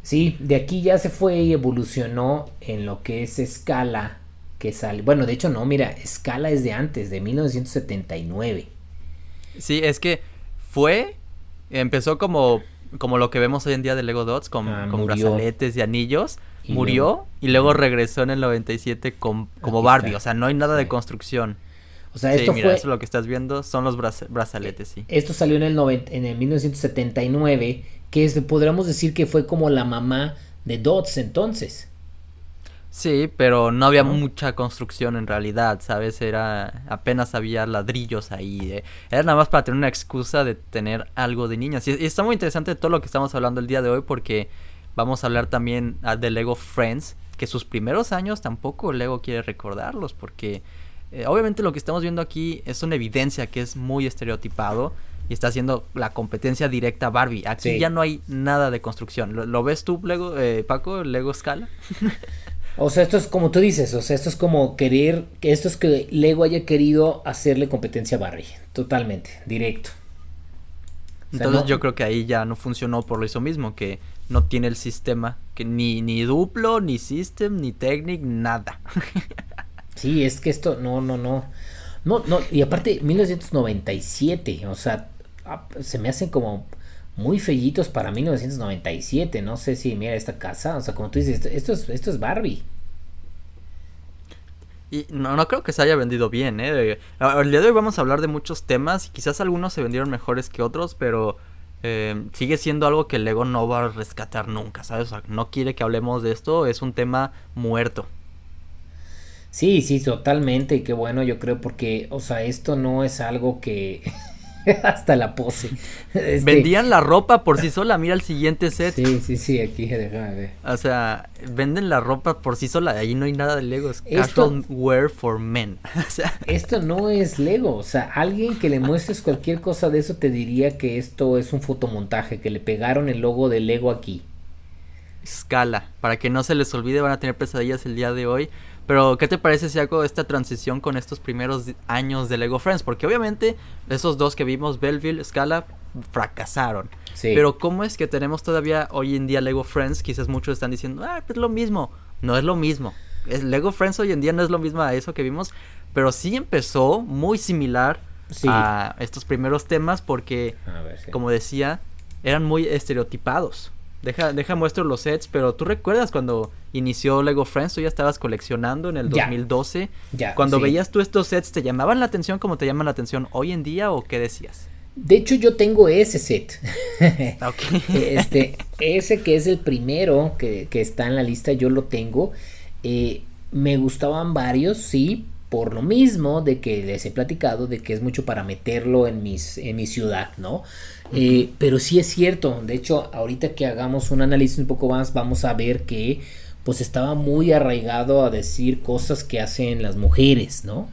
Sí, de aquí ya se fue y evolucionó en lo que es escala que sale. Bueno, de hecho no, mira, escala es de antes, de 1979. Sí, es que fue, empezó como, como lo que vemos hoy en día de Lego Dots, con, ah, con brazaletes y anillos. murió y luego regresó en el 97 con, como Barbie, o sea, no hay nada de construcción. O sea, esto mira, fue... Eso lo que estás viendo son los brazaletes, sí. Esto salió en el, en el 1979, que es, podríamos decir que fue como la mamá de Dots entonces. Sí, pero no había mucha construcción en realidad, ¿sabes? Era apenas había ladrillos ahí. Eh. Era nada más para tener una excusa de tener algo de niñas. Y, está muy interesante todo lo que estamos hablando el día de hoy porque vamos a hablar también ah, de Lego Friends, que sus primeros años tampoco Lego quiere recordarlos porque eh, obviamente lo que estamos viendo aquí es una evidencia que es muy estereotipado y está haciendo la competencia directa a Barbie. Aquí ya no hay nada de construcción. ¿Lo, ves tú, Lego, eh, Paco, Lego Scala? *laughs* o sea, esto es como tú dices, o sea, esto es como querer, que esto es que Lego haya querido hacerle competencia a Barbie, totalmente, directo. Entonces yo creo que ahí ya no funcionó por lo eso mismo, que no tiene el sistema, que ni, ni duplo, ni system, ni technic, nada. *laughs* Sí, es que esto, no, no, no. No, no, y aparte, 1997, o sea, ah, se me hacen como muy fellitos para 1997. No sé si mira esta casa, o sea, como tú dices, esto, es, esto es Barbie. Y no, no creo que se haya vendido bien, ¿eh? El día de hoy vamos a hablar de muchos temas y quizás algunos se vendieron mejores que otros, pero eh, sigue siendo algo que Lego no va a rescatar nunca, ¿sabes? No quiere que hablemos de esto, es un tema muerto. Sí, sí, totalmente. Y qué bueno, yo creo, porque, o sea, esto no es algo que. *laughs* Hasta la pose. *laughs* Este Vendían la ropa por sí sola, mira el siguiente set. Sí, sí, sí, aquí déjame ver. O sea, venden la ropa por sí sola, ahí no hay nada de Lego, es casual wear for men. *laughs* esto no es Lego, o sea, alguien que le muestres cualquier cosa de eso te diría que esto es un fotomontaje, que le pegaron el logo de Lego aquí. Escala, para que no se les olvide, van a tener pesadillas el día de hoy. Pero, ¿qué te parece si hago esta transición con estos primeros años de Lego Friends? Porque obviamente esos dos que vimos, Belleville, Scala, fracasaron. Sí. Pero, ¿cómo es que tenemos todavía hoy en día Lego Friends? Quizás muchos están diciendo, ah, pues lo mismo. No es lo mismo. Es, Lego Friends hoy en día no es lo mismo a eso que vimos. Pero sí empezó muy similar a estos primeros temas porque, como decía, eran muy estereotipados. Deja, deja muestro los sets, pero tú recuerdas cuando inició Lego Friends, tú ya estabas coleccionando en el 2012. Ya, cuando veías tú estos sets, ¿te llamaban la atención como te llaman la atención hoy en día o qué decías? De hecho, yo tengo ese set. *laughs* *laughs* este, ese que es el primero que, está en la lista, yo lo tengo. Eh, me gustaban varios, sí, por lo mismo de que les he platicado de que es mucho para meterlo en mis en mi ciudad, ¿no? Eh, pero sí es cierto, de hecho, ahorita que hagamos un análisis un poco más, vamos a ver que pues estaba muy arraigado a decir cosas que hacen las mujeres, ¿no?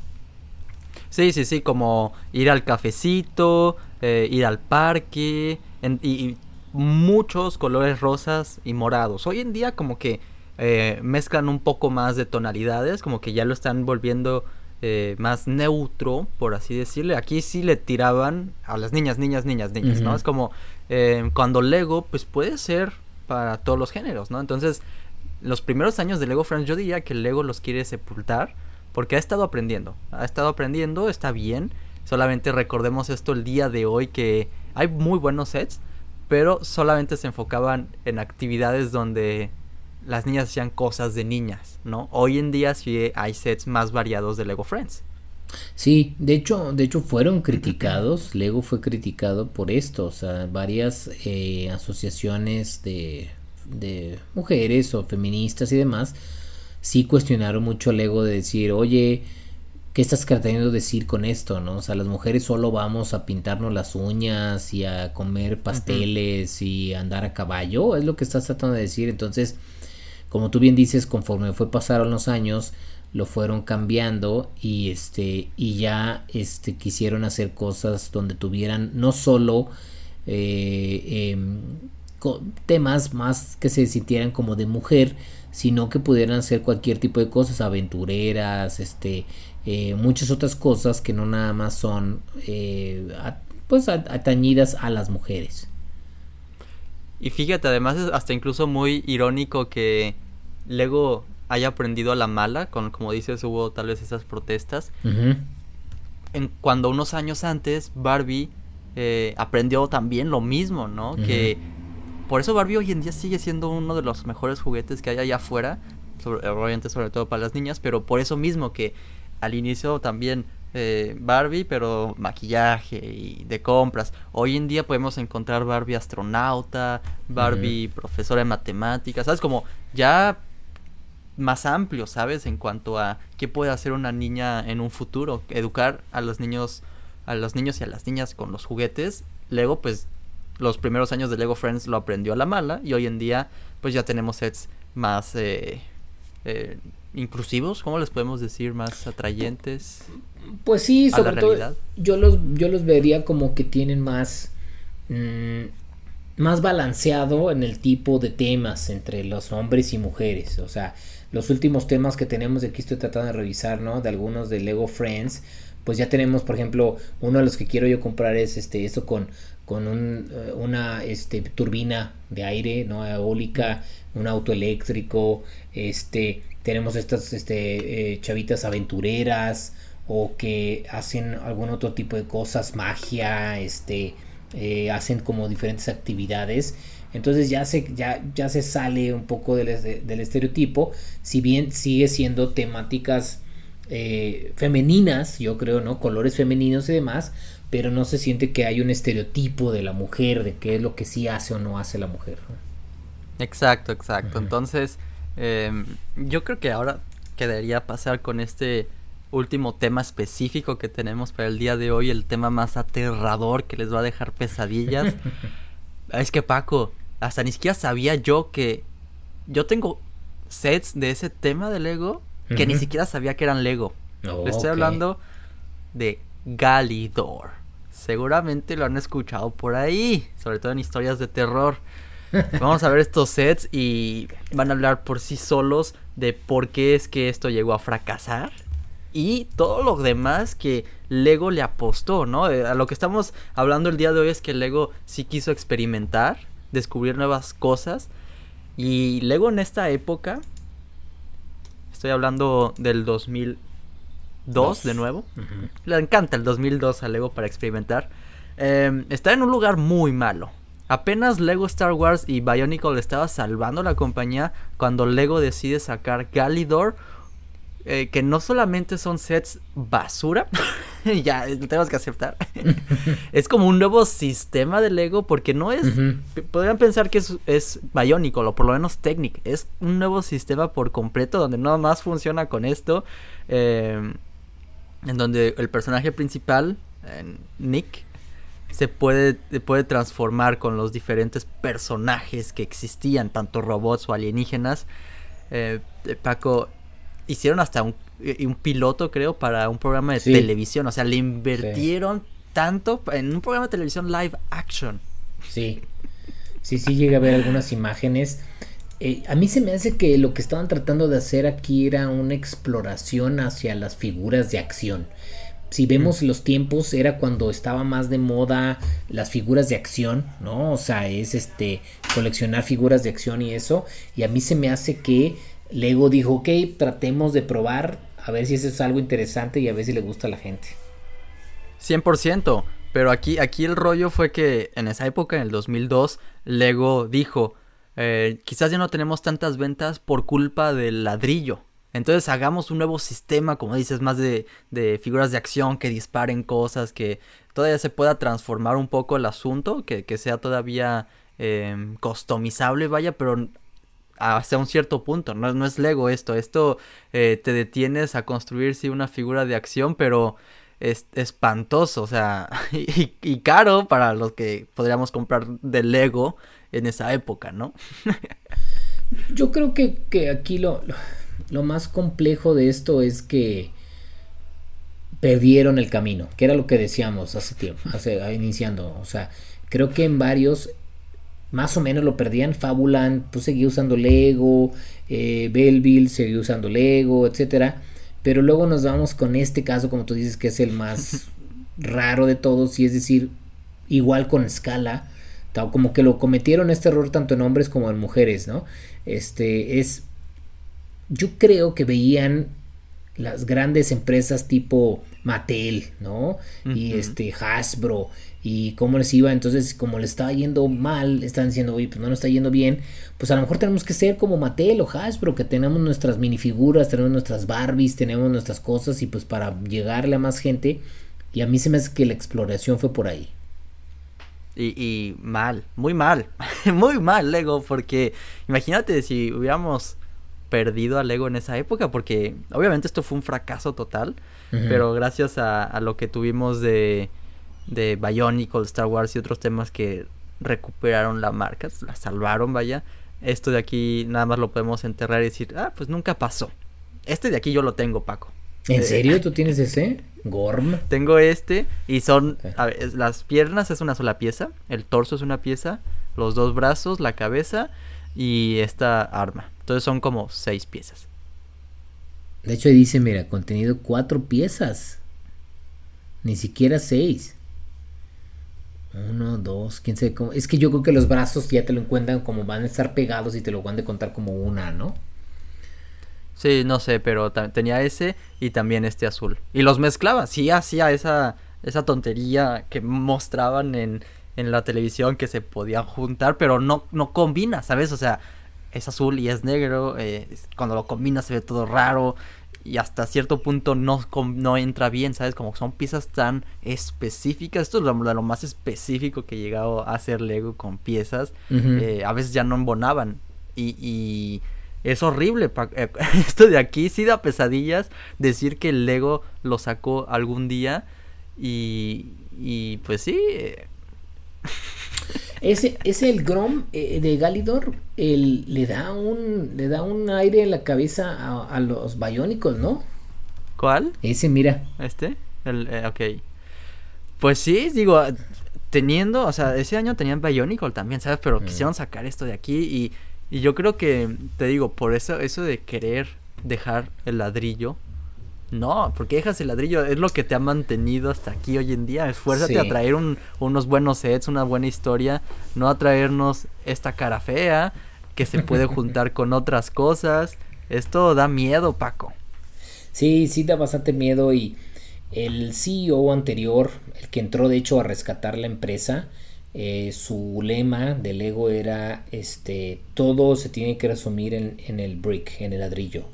Sí, sí, sí, como ir al cafecito, eh, ir al parque y, muchos colores rosas y morados. Hoy en día como que eh, mezclan un poco más de tonalidades, como que ya lo están volviendo eh, más neutro, por así decirle. Aquí sí le tiraban a las niñas, niñas, niñas, niñas, ¿no? Es como cuando Lego, pues puede ser para todos los géneros, ¿no? Entonces, los primeros años de Lego Friends yo diría que Lego los quiere sepultar porque ha estado aprendiendo, ha estado aprendiendo, está bien, solamente recordemos esto el día de hoy que hay muy buenos sets, pero solamente se enfocaban en actividades donde las niñas hacían cosas de niñas, ¿no? Hoy en día sí hay sets más variados de Lego Friends. Sí, de hecho, de hecho fueron criticados, Lego fue criticado por esto, o sea, varias eh, asociaciones de, de mujeres o feministas y demás, sí cuestionaron mucho el ego de decir, oye, ¿qué estás queriendo decir con esto? ¿no? O sea, las mujeres solo vamos a pintarnos las uñas y a comer pasteles y andar a caballo, es lo que estás tratando de decir. Entonces, como tú bien dices, conforme fue pasaron los años, lo fueron cambiando y este y ya este quisieron hacer cosas donde tuvieran no solo eh, em, temas más que se sintieran como de mujer, sino que pudieran hacer cualquier tipo de cosas, aventureras, este, eh, muchas otras cosas que no nada más son eh, pues atañidas a las mujeres. Y fíjate, además es hasta incluso muy irónico que Lego haya aprendido a la mala, con como dices hubo tal vez esas protestas. en, cuando unos años antes Barbie eh, aprendió también lo mismo, ¿no? Que por eso Barbie hoy en día sigue siendo uno de los mejores juguetes que hay allá afuera, sobre, obviamente sobre todo para las niñas, pero por eso mismo que al inicio también eh, Barbie, pero maquillaje y de compras. Hoy en día podemos encontrar Barbie astronauta, Barbie profesora de matemáticas, ¿sabes? Como ya más amplio, ¿sabes? En cuanto a qué puede hacer una niña en un futuro, educar a los niños, a los niños y a las niñas con los juguetes. Luego, pues los primeros años de Lego Friends lo aprendió a la mala y hoy en día pues ya tenemos sets más eh, eh, inclusivos, ¿cómo les podemos decir? Más atrayentes. Pues sí, sobre todo yo los, yo los vería como que tienen más, mm, más balanceado en el tipo de temas entre los hombres y mujeres. O sea, los últimos temas que tenemos aquí estoy tratando de revisar, ¿no? De algunos de Lego Friends pues ya tenemos, por ejemplo, uno de los que quiero yo comprar es este, esto con, con un, eh, una este, turbina de aire, ¿no? Eólica, un auto eléctrico, este, tenemos estas este, eh, chavitas aventureras o que hacen algún otro tipo de cosas, magia, este, eh, hacen como diferentes actividades. Entonces ya se, ya, ya se sale un poco del, del estereotipo, si bien sigue siendo temáticas eh, femeninas, yo creo, ¿no? Colores femeninos y demás, pero no se siente que hay un estereotipo de la mujer, de qué es lo que sí hace o no hace la mujer. Exacto, exacto. Entonces, em, yo creo que ahora quedaría pasar con este último tema específico que tenemos para el día de hoy, el tema más aterrador que les va a dejar pesadillas. *laughs* es que Paco, hasta ni siquiera sabía yo que yo tengo sets de ese tema de Lego que ni siquiera sabía que eran Lego. Le estoy hablando de Galidor. Seguramente lo han escuchado por ahí, sobre todo en historias de terror. *laughs* Vamos a ver estos sets y van a hablar por sí solos de por qué es que esto llegó a fracasar y todo lo demás que Lego le apostó, ¿no? Eh, a lo que estamos hablando el día de hoy es que Lego sí quiso experimentar, descubrir nuevas cosas y Lego en esta época Estoy hablando del 2002 de nuevo. Le encanta el 2002 a Lego para experimentar. Em, está en un lugar muy malo. Apenas Lego Star Wars y Bionicle estaba salvando la compañía cuando Lego decide sacar Galidor, eh, que no solamente son sets basura, *laughs* ya lo tenemos que aceptar. *laughs* es como un nuevo sistema de Lego porque no es, podrían pensar que es, es Bionicle o por lo menos Technic, es un nuevo sistema por completo donde nada más funciona con esto, em, en donde el personaje principal, Nick, se puede, puede transformar con los diferentes personajes que existían, tanto robots o alienígenas. Eh, Paco, hicieron hasta un, un, piloto, creo, para un programa de televisión. O sea, le invirtieron tanto en un programa de televisión live action. Sí, sí, sí llega a ver algunas imágenes. Eh, a mí se me hace que lo que estaban tratando de hacer aquí era una exploración hacia las figuras de acción. Si vemos los tiempos, era cuando estaba más de moda las figuras de acción, ¿no? O sea, es este coleccionar figuras de acción y eso. Y a mí se me hace que Lego dijo, ok, tratemos de probar a ver si eso es algo interesante y a ver si le gusta a la gente. 100%, pero aquí, aquí el rollo fue que en esa época, en el 2002, Lego dijo, eh, quizás ya no tenemos tantas ventas por culpa del ladrillo. Entonces hagamos un nuevo sistema, como dices, más de, de figuras de acción que disparen cosas, que todavía se pueda transformar un poco el asunto, que, que sea todavía eh, customizable, vaya, pero hasta un cierto punto, no, no es Lego esto, esto eh, te detienes a construir sí una figura de acción, pero es espantoso, o sea, *laughs* y, caro para los que podríamos comprar de Lego en esa época, ¿no? *laughs* Yo creo que, que aquí lo, lo, más complejo de esto es que perdieron el camino, que era lo que decíamos hace tiempo, hace, iniciando, o sea, creo que en varios más o menos lo perdían. Fabuland pues seguía usando Lego, eh, Belleville seguía usando Lego, etcétera. Pero luego nos vamos con este caso, como tú dices, que es el más *laughs* raro de todos, y es decir, igual con escala, como que lo cometieron este error tanto en hombres como en mujeres, ¿no? Este es, yo creo que veían las grandes empresas tipo Mattel, ¿no? Y este Hasbro y cómo les iba, entonces como les estaba yendo mal, están diciendo, oye, pues no nos está yendo bien, pues a lo mejor tenemos que ser como Mattel o Hasbro, que tenemos nuestras minifiguras, tenemos nuestras Barbies, tenemos nuestras cosas y pues para llegarle a más gente, y a mí se me hace que la exploración fue por ahí. Y, y mal, muy mal, *laughs* muy mal Lego, porque imagínate si hubiéramos perdido a Lego en esa época, porque obviamente esto fue un fracaso total, pero gracias a, a lo que tuvimos de de Bionicle, Star Wars y otros temas que recuperaron la marca, la salvaron, vaya. Esto de aquí nada más lo podemos enterrar y decir, ah, pues nunca pasó. Este de aquí yo lo tengo, Paco. ¿En eh, serio *laughs* tú tienes ese? Gorm. Tengo este y son a ver, las piernas es una sola pieza, el torso es una pieza, los dos brazos, la cabeza y esta arma. Entonces son como seis piezas. De hecho dice, mira, contenido cuatro piezas. Ni siquiera seis. Uno, dos, quién sabe cómo. Es que yo creo que los brazos ya te lo encuentran como van a estar pegados y te lo van a contar como una, ¿no? Sí, no sé, pero tenía ese y también este azul. Y los mezclaba, sí hacía esa, esa tontería que mostraban en, en la televisión que se podían juntar, pero no, no combina, ¿sabes? O sea, es azul y es negro, eh, cuando lo combina se ve todo raro y hasta cierto punto no, no entra bien, ¿sabes? Como son piezas tan específicas. Esto es lo, lo más específico que he llegado a hacer Lego con piezas. Eh, a veces ya no embonaban. Y, y es horrible. Eh, *laughs* esto de aquí sí da pesadillas decir que el Lego lo sacó algún día. Y, y pues sí. Ese, ese el Grom eh, de Galidor, el, le da un le da un aire en la cabeza a, los Biónicos, ¿no? ¿Cuál? Ese, mira. ¿Este? El, eh, ok. Pues sí, digo, teniendo, o sea, ese año tenían Bionicle también, ¿sabes? Pero mm. quisieron sacar esto de aquí y, y yo creo que, te digo, por eso, eso de querer dejar el ladrillo no, porque dejas el ladrillo, es lo que te ha mantenido hasta aquí hoy en día. Esfuérzate a traer unos buenos sets, una buena historia, no a traernos esta cara fea que se puede *laughs* juntar con otras cosas. Esto da miedo, Paco. Sí, sí da bastante miedo y el CEO anterior, el que entró de hecho a rescatar la empresa, eh, su lema del ego era este todo se tiene que resumir en, el brick, en el ladrillo.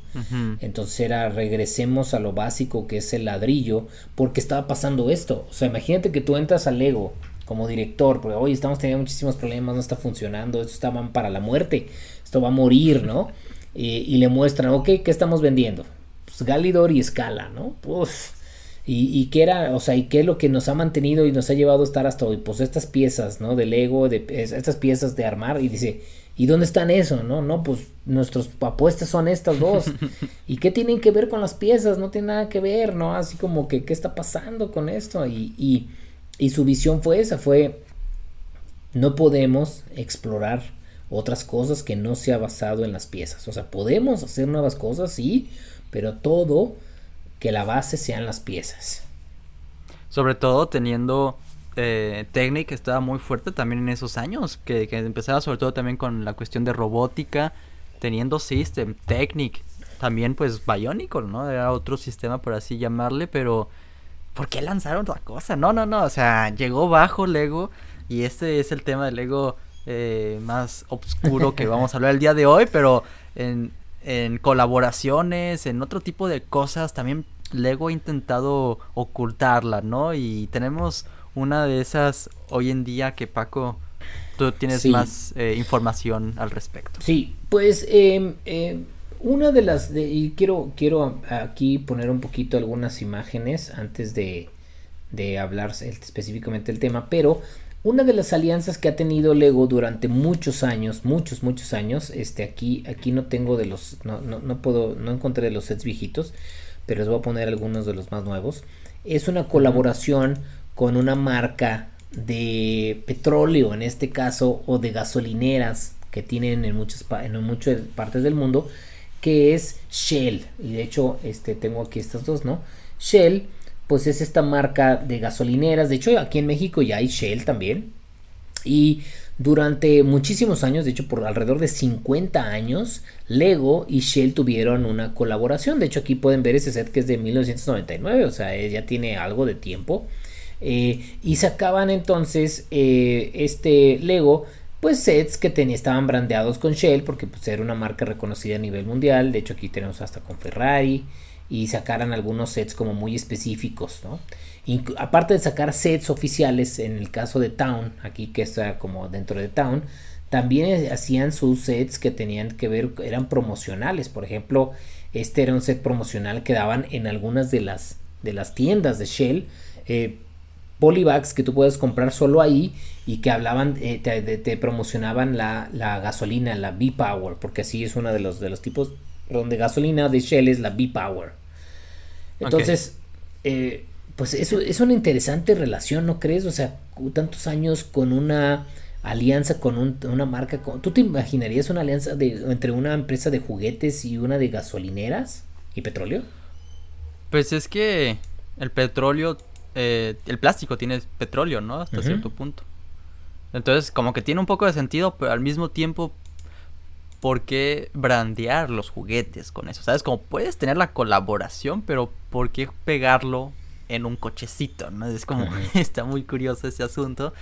Entonces era regresemos a lo básico que es el ladrillo, porque estaba pasando esto. O sea, imagínate que tú entras al Lego como director, porque hoy estamos teniendo muchísimos problemas, no está funcionando, esto está para la muerte, esto va a morir, ¿no? y le muestran, ok, ¿qué estamos vendiendo? Pues Galidor y Scala, ¿no? Pues y, y qué era, o sea, y qué es lo que nos ha mantenido y nos ha llevado a estar hasta hoy, pues estas piezas, ¿no? De Lego, de estas piezas de armar, y dice, ¿y dónde están eso? No, no, pues nuestras apuestas son estas dos. *laughs* ¿Y qué tienen que ver con las piezas? No tiene nada que ver, ¿no? Así como que, ¿qué está pasando con esto? Y, y, Y su visión fue esa, fue no podemos explorar otras cosas que no sea basado en las piezas. O sea, podemos hacer nuevas cosas, sí, pero todo que la base sean las piezas. Sobre todo teniendo eh, Technic estaba muy fuerte también en esos años, que, empezaba sobre todo también con la cuestión de robótica, teniendo System, Technic, también pues Bionicle, ¿no? Era otro sistema por así llamarle, pero ¿por qué lanzaron otra cosa? No, no, no, o sea, llegó bajo Lego y este es el tema de Lego eh, más oscuro que vamos a hablar el día de hoy, pero en, en colaboraciones, en otro tipo de cosas, también Lego ha intentado ocultarla, ¿no? Y tenemos una de esas hoy en día que Paco, tú tienes más eh, información al respecto. Sí, pues eh, eh, una de las, de, y quiero, quiero aquí poner un poquito algunas imágenes antes de, de hablar específicamente del tema, pero una de las alianzas que ha tenido Lego durante muchos años, muchos, muchos años, este aquí, aquí no tengo de los, no, no, no puedo, no encontré de los sets viejitos, pero les voy a poner algunos de los más nuevos. Es una colaboración con una marca de petróleo en este caso o de gasolineras que tienen en muchas, en muchas partes del mundo que es Shell. Y de hecho este tengo aquí estas dos no Shell pues es esta marca de gasolineras. De hecho aquí en México ya hay Shell también. Y durante muchísimos años, de hecho por alrededor de 50 años, Lego y Shell tuvieron una colaboración. De hecho aquí pueden ver ese set que es de 1999, o sea, ya tiene algo de tiempo. Eh, y sacaban entonces eh, este Lego pues sets que tenía, estaban brandeados con Shell porque pues era una marca reconocida a nivel mundial de hecho aquí tenemos hasta con Ferrari y sacaran algunos sets como muy específicos ¿no? aparte de sacar sets oficiales en el caso de Town aquí que está como dentro de Town también hacían sus sets que tenían que ver eran promocionales por ejemplo este era un set promocional que daban en algunas de las de las tiendas de Shell eh, polybags que tú puedes comprar solo ahí y que hablaban, eh, te, promocionaban la, gasolina, la B-Power, porque así es uno de los, de los tipos de gasolina de Shell es la B-Power. Entonces, eh, pues eso es una interesante relación, ¿no crees? O sea, tantos años con una alianza con una marca. ¿Tú te imaginarías una alianza de, entre una empresa de juguetes y una de gasolineras y petróleo? Pues es que el petróleo eh, el plástico tiene petróleo, ¿no? Hasta cierto punto. Entonces, como que tiene un poco de sentido, pero al mismo tiempo, ¿por qué brandear los juguetes con eso? ¿Sabes? Como puedes tener la colaboración, pero ¿por qué pegarlo en un cochecito? ¿no? Es como, *laughs* está muy curioso ese asunto.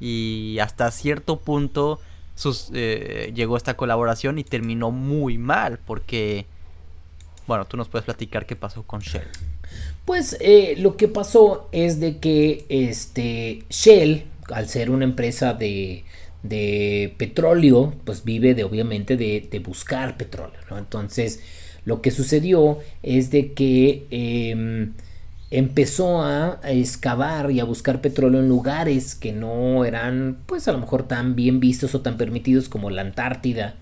Y hasta cierto punto sus, eh, llegó esta colaboración y terminó muy mal, porque, bueno, tú nos puedes platicar qué pasó con Shell. Pues eh, lo que pasó es de que este Shell, al ser una empresa de, de petróleo, pues vive de obviamente de, de buscar petróleo. Entonces, lo que sucedió es de que em, empezó a, excavar y a buscar petróleo en lugares que no eran, pues a lo mejor tan bien vistos o tan permitidos como la Antártida.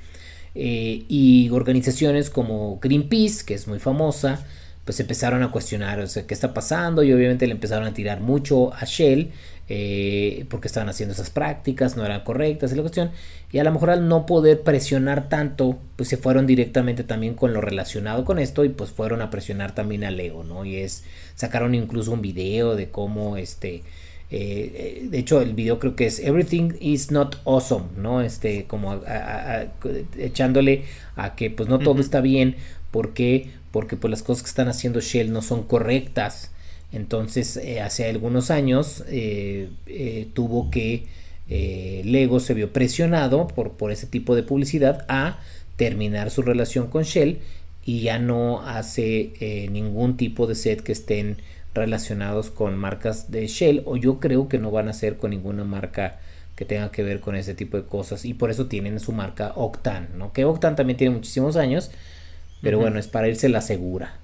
Eh, y organizaciones como Greenpeace, que es muy famosa, pues empezaron a cuestionar, o sea, qué está pasando y obviamente le empezaron a tirar mucho a Shell eh, porque estaban haciendo esas prácticas, no eran correctas y la cuestión, y a lo mejor al no poder presionar tanto, pues se fueron directamente también con lo relacionado con esto y pues fueron a presionar también al ego, ¿no? Y es, sacaron incluso un video de cómo este... Eh, de hecho, el video creo que es Everything is not awesome, ¿no? Este, como echándole a que pues no todo está bien, porque porque pues las cosas que están haciendo Shell no son correctas. Entonces, eh, hace algunos años eh, eh, tuvo que Lego se vio presionado por, por ese tipo de publicidad a terminar su relación con Shell y ya no hace ningún tipo de set que estén relacionados con marcas de Shell o yo creo que no van a hacer con ninguna marca que tenga que ver con ese tipo de cosas y por eso tienen su marca Octan, ¿no? Que Octan también tiene muchísimos años, pero bueno, es para irse la segura.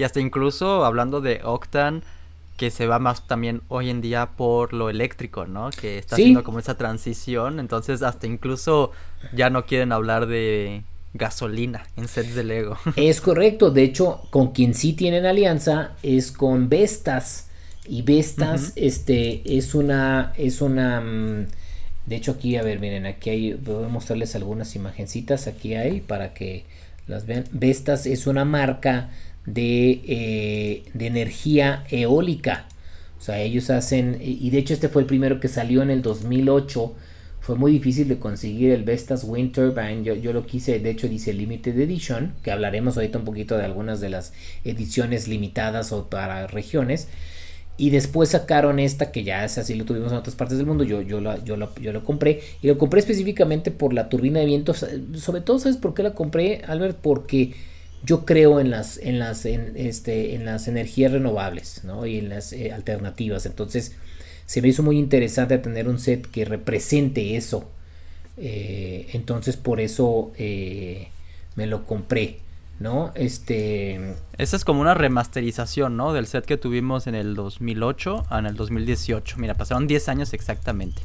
Y hasta incluso hablando de Octan, que se va más también hoy en día por lo eléctrico, ¿no? Que está haciendo como esa transición. Entonces, hasta incluso ya no quieren hablar de gasolina en sets de Lego. *laughs* Es correcto. De hecho, con quien sí tienen alianza es con Vestas. Y Vestas, este, es una, es una, mm, de hecho aquí, a ver, miren, aquí hay, voy a mostrarles algunas imagencitas, aquí hay, para que las vean. Vestas es una marca de, eh, de energía eólica. O sea, ellos hacen, y de hecho este fue el primero que salió en el 2008. Fue muy difícil de conseguir el Vestas Wind Turbine. Yo, yo lo quise, de hecho dice Limited Edition, que hablaremos ahorita un poquito de algunas de las ediciones limitadas o para regiones. Y después sacaron esta que ya es así, lo tuvimos en otras partes del mundo. Yo, yo, la, yo, yo lo compré. Y lo compré específicamente por la turbina de viento. Sobre todo, ¿sabes por qué la compré, Albert? Porque yo creo en las, en las, en este, en las energías renovables, ¿no? Y en las eh, alternativas. Entonces, se me hizo muy interesante tener un set que represente eso. Eh, entonces, por eso eh, me lo compré. ¿no? Este... Esa es como una remasterización, ¿no? Del set que tuvimos en el 2008 en el 2018. Mira, pasaron 10 años exactamente.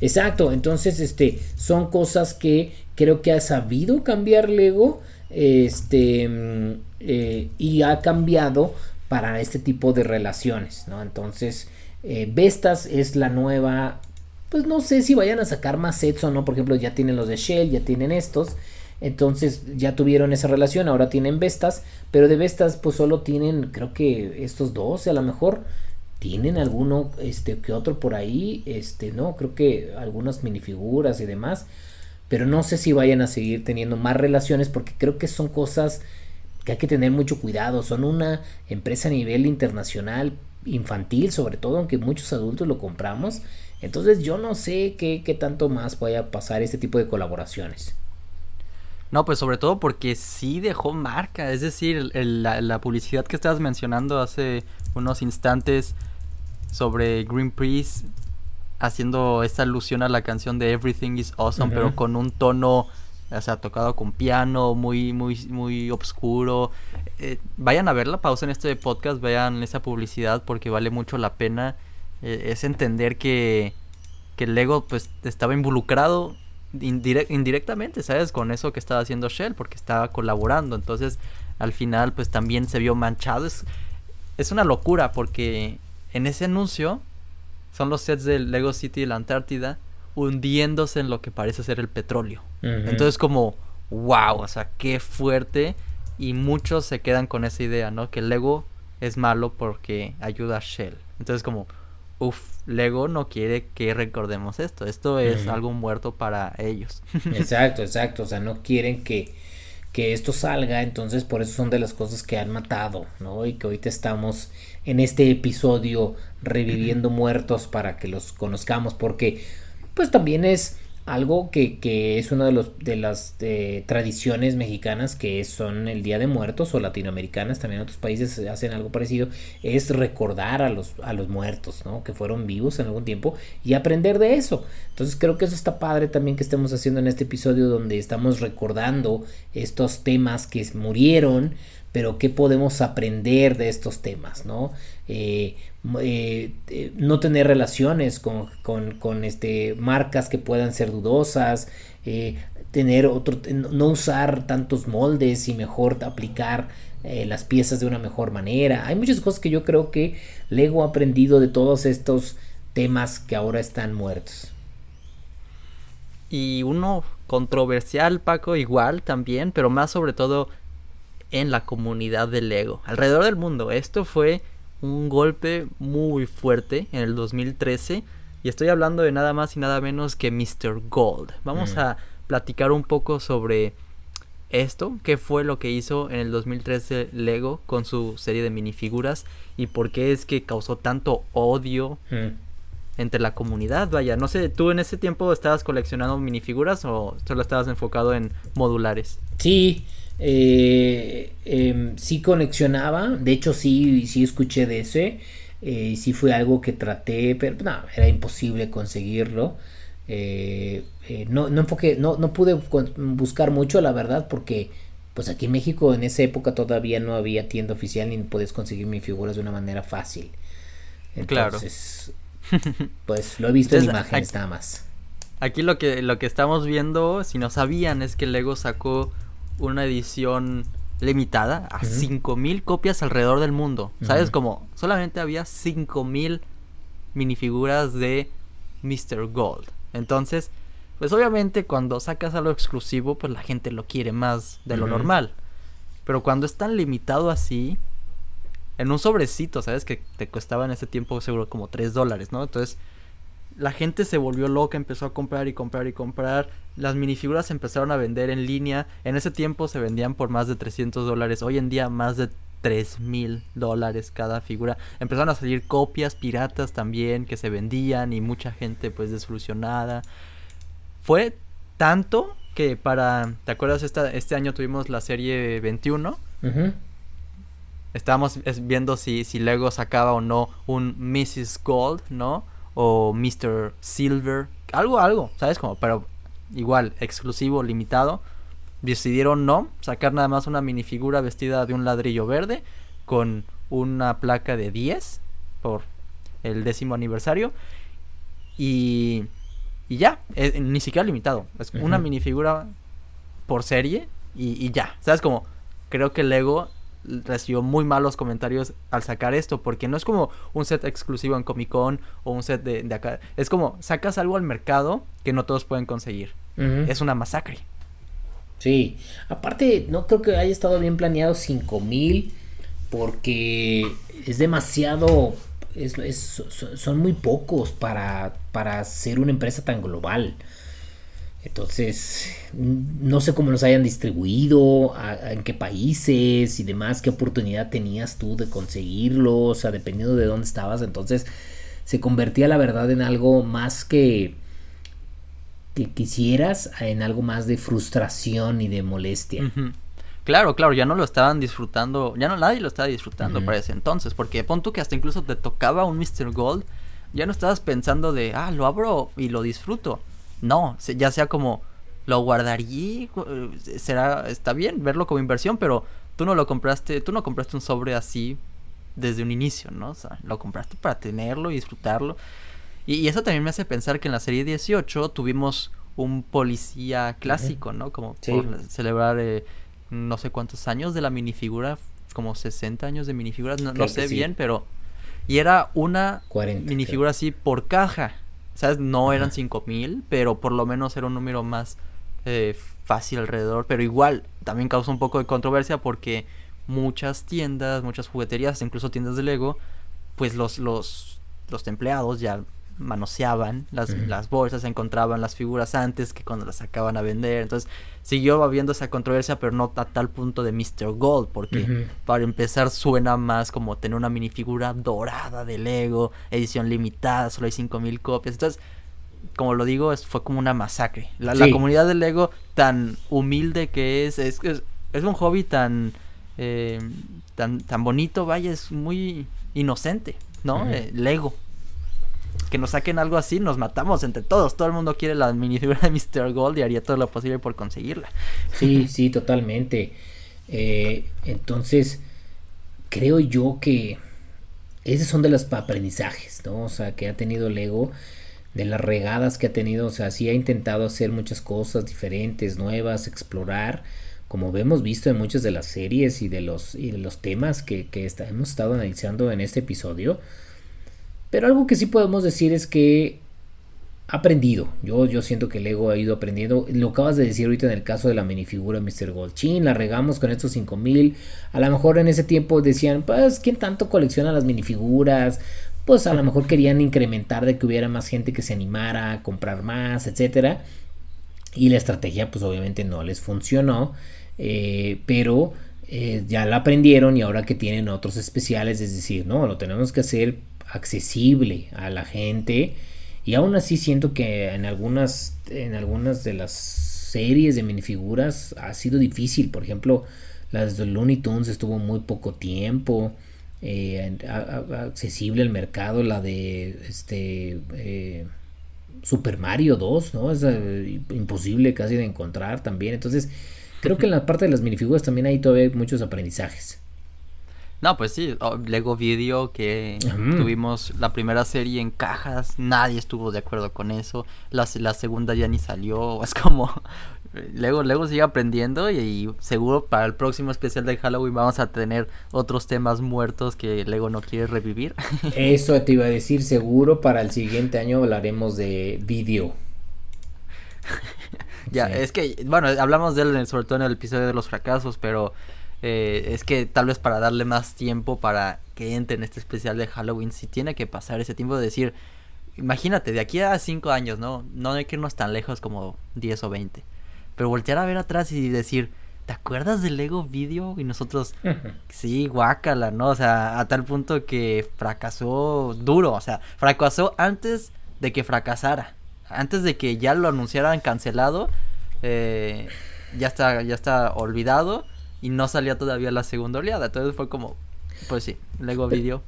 Exacto, entonces este son cosas que creo que ha sabido cambiar Lego este mm, eh, y ha cambiado para este tipo de relaciones, ¿no? Entonces, eh, Vestas es la nueva, pues no sé si vayan a sacar más sets o no, por ejemplo, ya tienen los de Shell, ya tienen estos, entonces ya tuvieron esa relación, ahora tienen Vestas, pero de Vestas pues solo tienen creo que estos dos, a lo mejor tienen alguno este que otro por ahí, este no, creo que algunas minifiguras y demás, pero no sé si vayan a seguir teniendo más relaciones porque creo que son cosas que hay que tener mucho cuidado, son una empresa a nivel internacional infantil sobre todo, aunque muchos adultos lo compramos, entonces yo no sé qué, qué tanto más vaya a pasar este tipo de colaboraciones. No, pues sobre todo porque sí dejó marca. Es decir, la, publicidad que estabas mencionando hace unos instantes sobre Green Priest haciendo esta alusión a la canción de Everything is Awesome, pero con un tono, o sea, tocado con piano, muy, muy, muy oscuro. Eh, vayan a ver la pausa en este podcast, vean esa publicidad porque vale mucho la pena. Eh, es entender que, que Lego pues estaba involucrado indirectamente, ¿sabes? Con eso que estaba haciendo Shell, porque estaba colaborando. Entonces, al final, pues también se vio manchado. Es, es una locura, porque en ese anuncio son los sets del Lego City y la Antártida hundiéndose en lo que parece ser el petróleo. Entonces, como, wow, o sea, qué fuerte. Y muchos se quedan con esa idea, ¿no? Que Lego es malo porque ayuda a Shell. Entonces, como, Uf, Lego no quiere que recordemos esto. Esto es algo muerto para ellos. *laughs* exacto, exacto. O sea, no quieren que, que esto salga. Entonces, por eso son de las cosas que han matado, ¿no? Y que ahorita estamos en este episodio reviviendo muertos para que los conozcamos. Porque, pues también es algo que, es una de, los, de las eh, tradiciones mexicanas que son el Día de Muertos o latinoamericanas, también otros países hacen algo parecido, es recordar a los, a los muertos, ¿no? Que fueron vivos en algún tiempo y aprender de eso. Entonces creo que eso está padre también que estemos haciendo en este episodio donde estamos recordando estos temas que murieron, pero qué podemos aprender de estos temas, ¿no? Eh, eh, eh, no tener relaciones con, con, este, marcas que puedan ser dudosas, tener otro, no usar tantos moldes y mejor aplicar las piezas de una mejor manera. Hay muchas cosas que yo creo que Lego ha aprendido de todos estos temas que ahora están muertos. Y uno controversial, Paco, igual también, pero más sobre todo en la comunidad de Lego alrededor del mundo. Esto fue un golpe muy fuerte en el 2013 y estoy hablando de nada más y nada menos que Mr. Gold. Vamos mm. a platicar un poco sobre esto, qué fue lo que hizo en el 2013 Lego con su serie de minifiguras y por qué es que causó tanto odio mm. entre la comunidad. Vaya, no sé, ¿tú en ese tiempo estabas coleccionando minifiguras o solo estabas enfocado en modulares? Sí, eh, em, sí conexionaba, de hecho sí, sí escuché de ese, eh, sí fue algo que traté, pero no, era imposible conseguirlo. Eh, eh, no, no, enfoqué, no, no pude buscar mucho, la verdad, porque pues aquí en México en esa época todavía no había tienda oficial ni puedes conseguir mis figuras de una manera fácil. Entonces, pues lo he visto en imágenes nada más. Aquí lo que, lo que estamos viendo, si no sabían, es que Lego sacó una edición limitada a cinco mil copias alrededor del mundo. ¿Sabes? Como solamente había cinco mil minifiguras de Mr. Gold. Entonces, pues obviamente cuando sacas algo exclusivo, pues la gente lo quiere más de lo normal. Pero cuando es tan limitado así, en un sobrecito, ¿sabes? Que te costaba en ese tiempo seguro como 3 dólares, ¿no? Entonces, la gente se volvió loca, empezó a comprar y comprar y comprar. Las minifiguras se empezaron a vender en línea. En ese tiempo se vendían por más de 300 dólares. Hoy en día más de 3 mil dólares cada figura. Empezaron a salir copias piratas también que se vendían y mucha gente pues desilusionada. Fue tanto que para, ¿te acuerdas? Esta, este año tuvimos la serie 21. Estábamos viendo si, si Lego sacaba o no un Mrs. Gold, ¿no? O Mr. Silver. Algo, algo, ¿sabes? Como, pero igual, exclusivo, limitado. Decidieron no, sacar nada más una minifigura vestida de un ladrillo verde con una placa de 10 por el décimo aniversario. Y, y ya, ni siquiera limitado. Es una minifigura por serie y, y ya. ¿Sabes? Como, creo que Lego recibió muy malos comentarios al sacar esto, porque no es como un set exclusivo en Comic Con o un set de, acá. Es como sacas algo al mercado que no todos pueden conseguir. Es una masacre. Sí, aparte no creo que haya estado bien planeado 5000 porque es demasiado, es, son muy pocos para, para ser una empresa tan global. Entonces, no sé cómo los hayan distribuido, en qué países y demás, qué oportunidad tenías tú de conseguirlos, o sea, dependiendo de dónde estabas. Entonces, se convertía la verdad en algo más que, que quisieras, en algo más de frustración y de molestia. Claro, claro, ya no lo estaban disfrutando, ya no nadie lo estaba disfrutando para ese entonces, porque pon tú que hasta incluso te tocaba un Mr. Gold, ya no estabas pensando de, ah, lo abro y lo disfruto no, ya sea como lo guardaría, eh, será está bien verlo como inversión, pero tú no lo compraste, tú no compraste un sobre así desde un inicio, ¿no? O sea, lo compraste para tenerlo y disfrutarlo. Y, eso también me hace pensar que en la serie 18 tuvimos un policía clásico, ¿no? Como por celebrar eh, no sé cuántos años de la minifigura, como 60 años de minifiguras, no, sé bien, pero... Y era una minifigura así por caja. ¿Sabes? No eran cinco mil, pero por lo menos era un número más eh, fácil alrededor. Pero igual, también causa un poco de controversia porque muchas tiendas, muchas jugueterías, incluso tiendas de Lego, pues los, los, los empleados ya manoseaban las, las bolsas, encontraban las figuras antes que cuando las sacaban a vender. Entonces siguió habiendo esa controversia, pero no a tal punto de Mr. Gold, porque para empezar suena más como tener una minifigura dorada de Lego, edición limitada, solo hay 5000 copias. Entonces, como lo digo, es, fue como una masacre. La, comunidad de Lego, tan humilde que es, es, es, un hobby tan, eh, tan, tan bonito, vaya, es muy inocente, ¿no? Eh, Lego que nos saquen algo así, nos matamos entre todos. Todo el mundo quiere la minifigura de *laughs* Mr. Gold y haría todo lo posible por conseguirla. Sí, *laughs* sí, totalmente. Eh, entonces, creo yo que esos son de los aprendizajes, ¿no? O sea, que ha tenido Lego, de las regadas que ha tenido, o sea, sí ha intentado hacer muchas cosas diferentes, nuevas, explorar, como hemos visto en muchas de las series y de los, y de los temas que, que hemos estado analizando en este episodio pero algo que sí podemos decir es que ha aprendido. Yo, yo siento que el ego ha ido aprendiendo. Lo acabas de decir ahorita en el caso de la minifigura Mr. Goldchin. La regamos con estos 5000. A lo mejor en ese tiempo decían, pues, ¿quién tanto colecciona las minifiguras? Pues a lo mejor querían incrementar de que hubiera más gente que se animara a comprar más, etcétera. Y la estrategia, pues obviamente no les funcionó. Eh, pero eh, ya la aprendieron y ahora que tienen otros especiales, es decir, no, lo tenemos que hacer accesible a la gente. Y aún así siento que en algunas en algunas de las series de minifiguras ha sido difícil. Por ejemplo las de Looney Tunes estuvo muy poco tiempo eh, accesible al mercado la de este eh, Super Mario 2 no es eh, imposible casi de encontrar también. Entonces creo que en la *laughs* parte de las minifiguras también hay todavía muchos aprendizajes no, pues sí, Lego Video que tuvimos la primera serie en cajas, nadie estuvo de acuerdo con eso, la, la segunda ya ni salió, *laughs* es como Lego, Lego sigue aprendiendo y, seguro para el próximo especial de Halloween vamos a tener otros temas muertos que Lego no quiere revivir. *laughs* Eso te iba a decir, seguro para el siguiente año hablaremos de vídeo. ya, es que, bueno, hablamos de él sobre todo en el episodio de los fracasos, pero eh, es que tal vez para darle más tiempo para que entre en este especial de Halloween, si tiene que pasar ese tiempo de decir, imagínate, de aquí a 5 años, ¿no? No hay que irnos tan lejos como 10 o 20 pero voltear a ver atrás y decir, ¿te acuerdas del Lego Video? Y nosotros, *laughs* sí, guácala, ¿no? O sea, a tal punto que fracasó duro, o sea, fracasó antes de que fracasara. Antes de que ya lo anunciaran cancelado, eh, ya está, ya está olvidado y no salía todavía la segunda oleada. Entonces fue como, pues sí, Lego Video.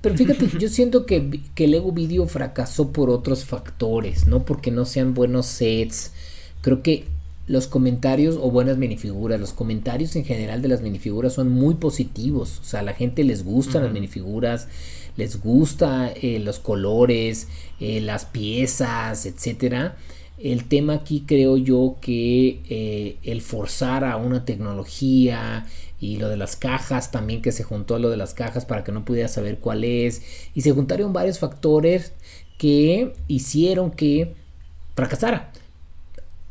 Pero fíjate, yo siento que, que Lego Video fracasó por otros factores, no porque no sean buenos sets. Creo que los comentarios o buenas minifiguras, los comentarios en general de las minifiguras son muy positivos, o sea, a la gente les gustan las minifiguras, les gusta eh, los colores, eh, las piezas, etcétera. El tema aquí creo yo que eh, el forzar a una tecnología y lo de las cajas también que se juntó a lo de las cajas para que no pudiera saber cuál es y se juntaron varios factores que hicieron que fracasara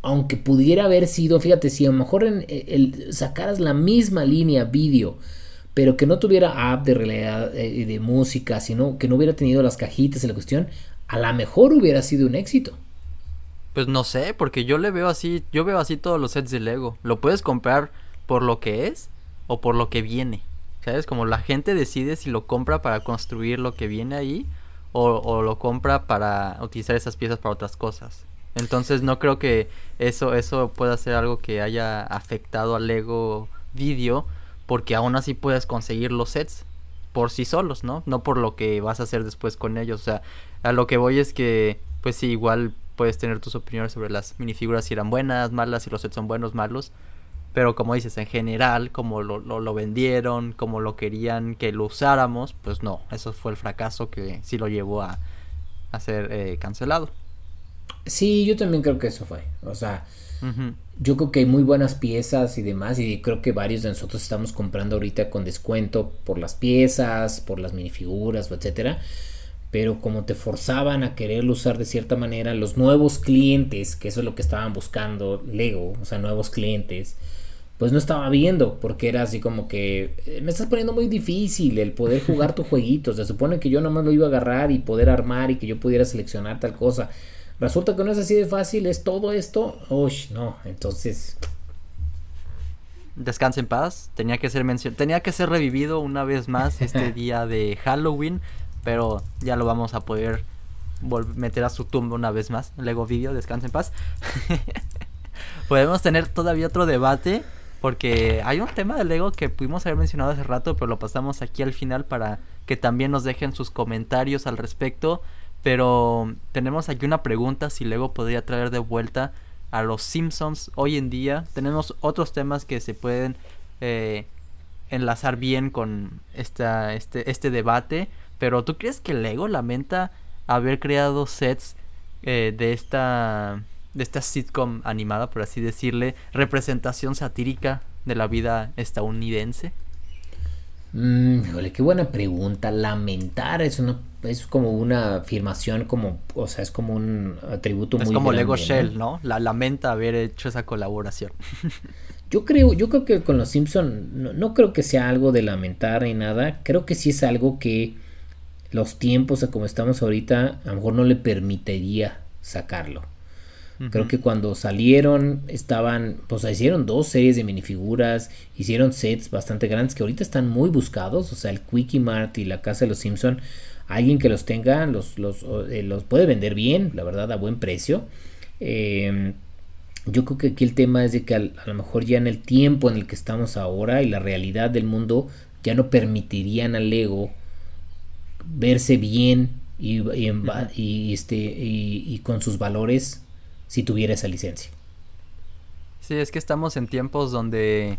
aunque pudiera haber sido, fíjate, si a lo mejor en eh, el, sacaras la misma línea vídeo, pero que no tuviera app de realidad eh, de música, sino que no hubiera tenido las cajitas y la cuestión, a lo mejor hubiera sido un éxito. Pues no sé, porque yo le veo así, yo veo así todos los sets de Lego. Lo puedes comprar por lo que es o por lo que viene. ¿Sabes? Como la gente decide si lo compra para construir lo que viene ahí o, o lo compra para utilizar esas piezas para otras cosas. Entonces no creo que eso, eso pueda ser algo que haya afectado al Lego Video, porque aún así puedes conseguir los sets por sí solos, ¿no? No por lo que vas a hacer después con ellos. O sea, a lo que voy es que, pues sí, igual puedes tener tus opiniones sobre las minifiguras si eran buenas, malas, si los sets son buenos, malos. Pero como dices, en general, como lo, lo, vendieron, como lo querían que lo usáramos, pues no, eso fue el fracaso que sí lo llevó a, a ser eh, cancelado. Sí, yo también creo que eso fue. O sea, yo creo que hay muy buenas piezas y demás. Y creo que varios de nosotros estamos comprando ahorita con descuento por las piezas, por las minifiguras, etcétera. Pero como te forzaban a quererlo usar de cierta manera, los nuevos clientes, que eso es lo que estaban buscando Lego, o sea, nuevos clientes, pues no estaba viendo, porque era así como que eh, me estás poniendo muy difícil el poder *laughs* jugar tu jueguito. Se supone que yo nomás lo iba a agarrar y poder armar y que yo pudiera seleccionar tal cosa. Resulta que no es así de fácil, es todo esto. Uy, no, entonces. Descanse en paz. Tenía que ser mencionado. Tenía que ser revivido una vez más este *laughs* día de Halloween. Pero ya lo vamos a poder meter a su tumba una vez más. Lego Video, descanse en paz. *laughs* Podemos tener todavía otro debate. Porque hay un tema de Lego que pudimos haber mencionado hace rato. Pero lo pasamos aquí al final para que también nos dejen sus comentarios al respecto. Pero tenemos aquí una pregunta si Lego podría traer de vuelta a los Simpsons hoy en día. Tenemos otros temas que se pueden eh, enlazar bien con esta, este, este debate. Pero ¿tú crees que Lego lamenta haber creado sets eh, de esta de esta sitcom animada, por así decirle, representación satírica de la vida estadounidense? Mmm, qué buena pregunta. Lamentar es una es como una afirmación, como, o sea, es como un atributo muy. Es como Lego Shell, ¿no? La lamenta haber hecho esa colaboración. *laughs* yo creo, yo creo que con los Simpson no, creo que sea algo de lamentar ni nada. Creo que sí es algo que los tiempos, como estamos ahorita, a lo mejor no le permitiría sacarlo. Creo que cuando salieron estaban, pues hicieron dos series de minifiguras, hicieron sets bastante grandes que ahorita están muy buscados, o sea, el Quickie Mart y la Casa de los Simpson alguien que los tenga los, los, eh, los puede vender bien, la verdad, a buen precio. Em, yo creo que aquí el tema es de que a, lo mejor ya en el tiempo en el que estamos ahora y la realidad del mundo ya no permitirían al ego verse bien y, y, este, y, con sus valores si tuviera esa licencia. Sí, es que estamos en tiempos donde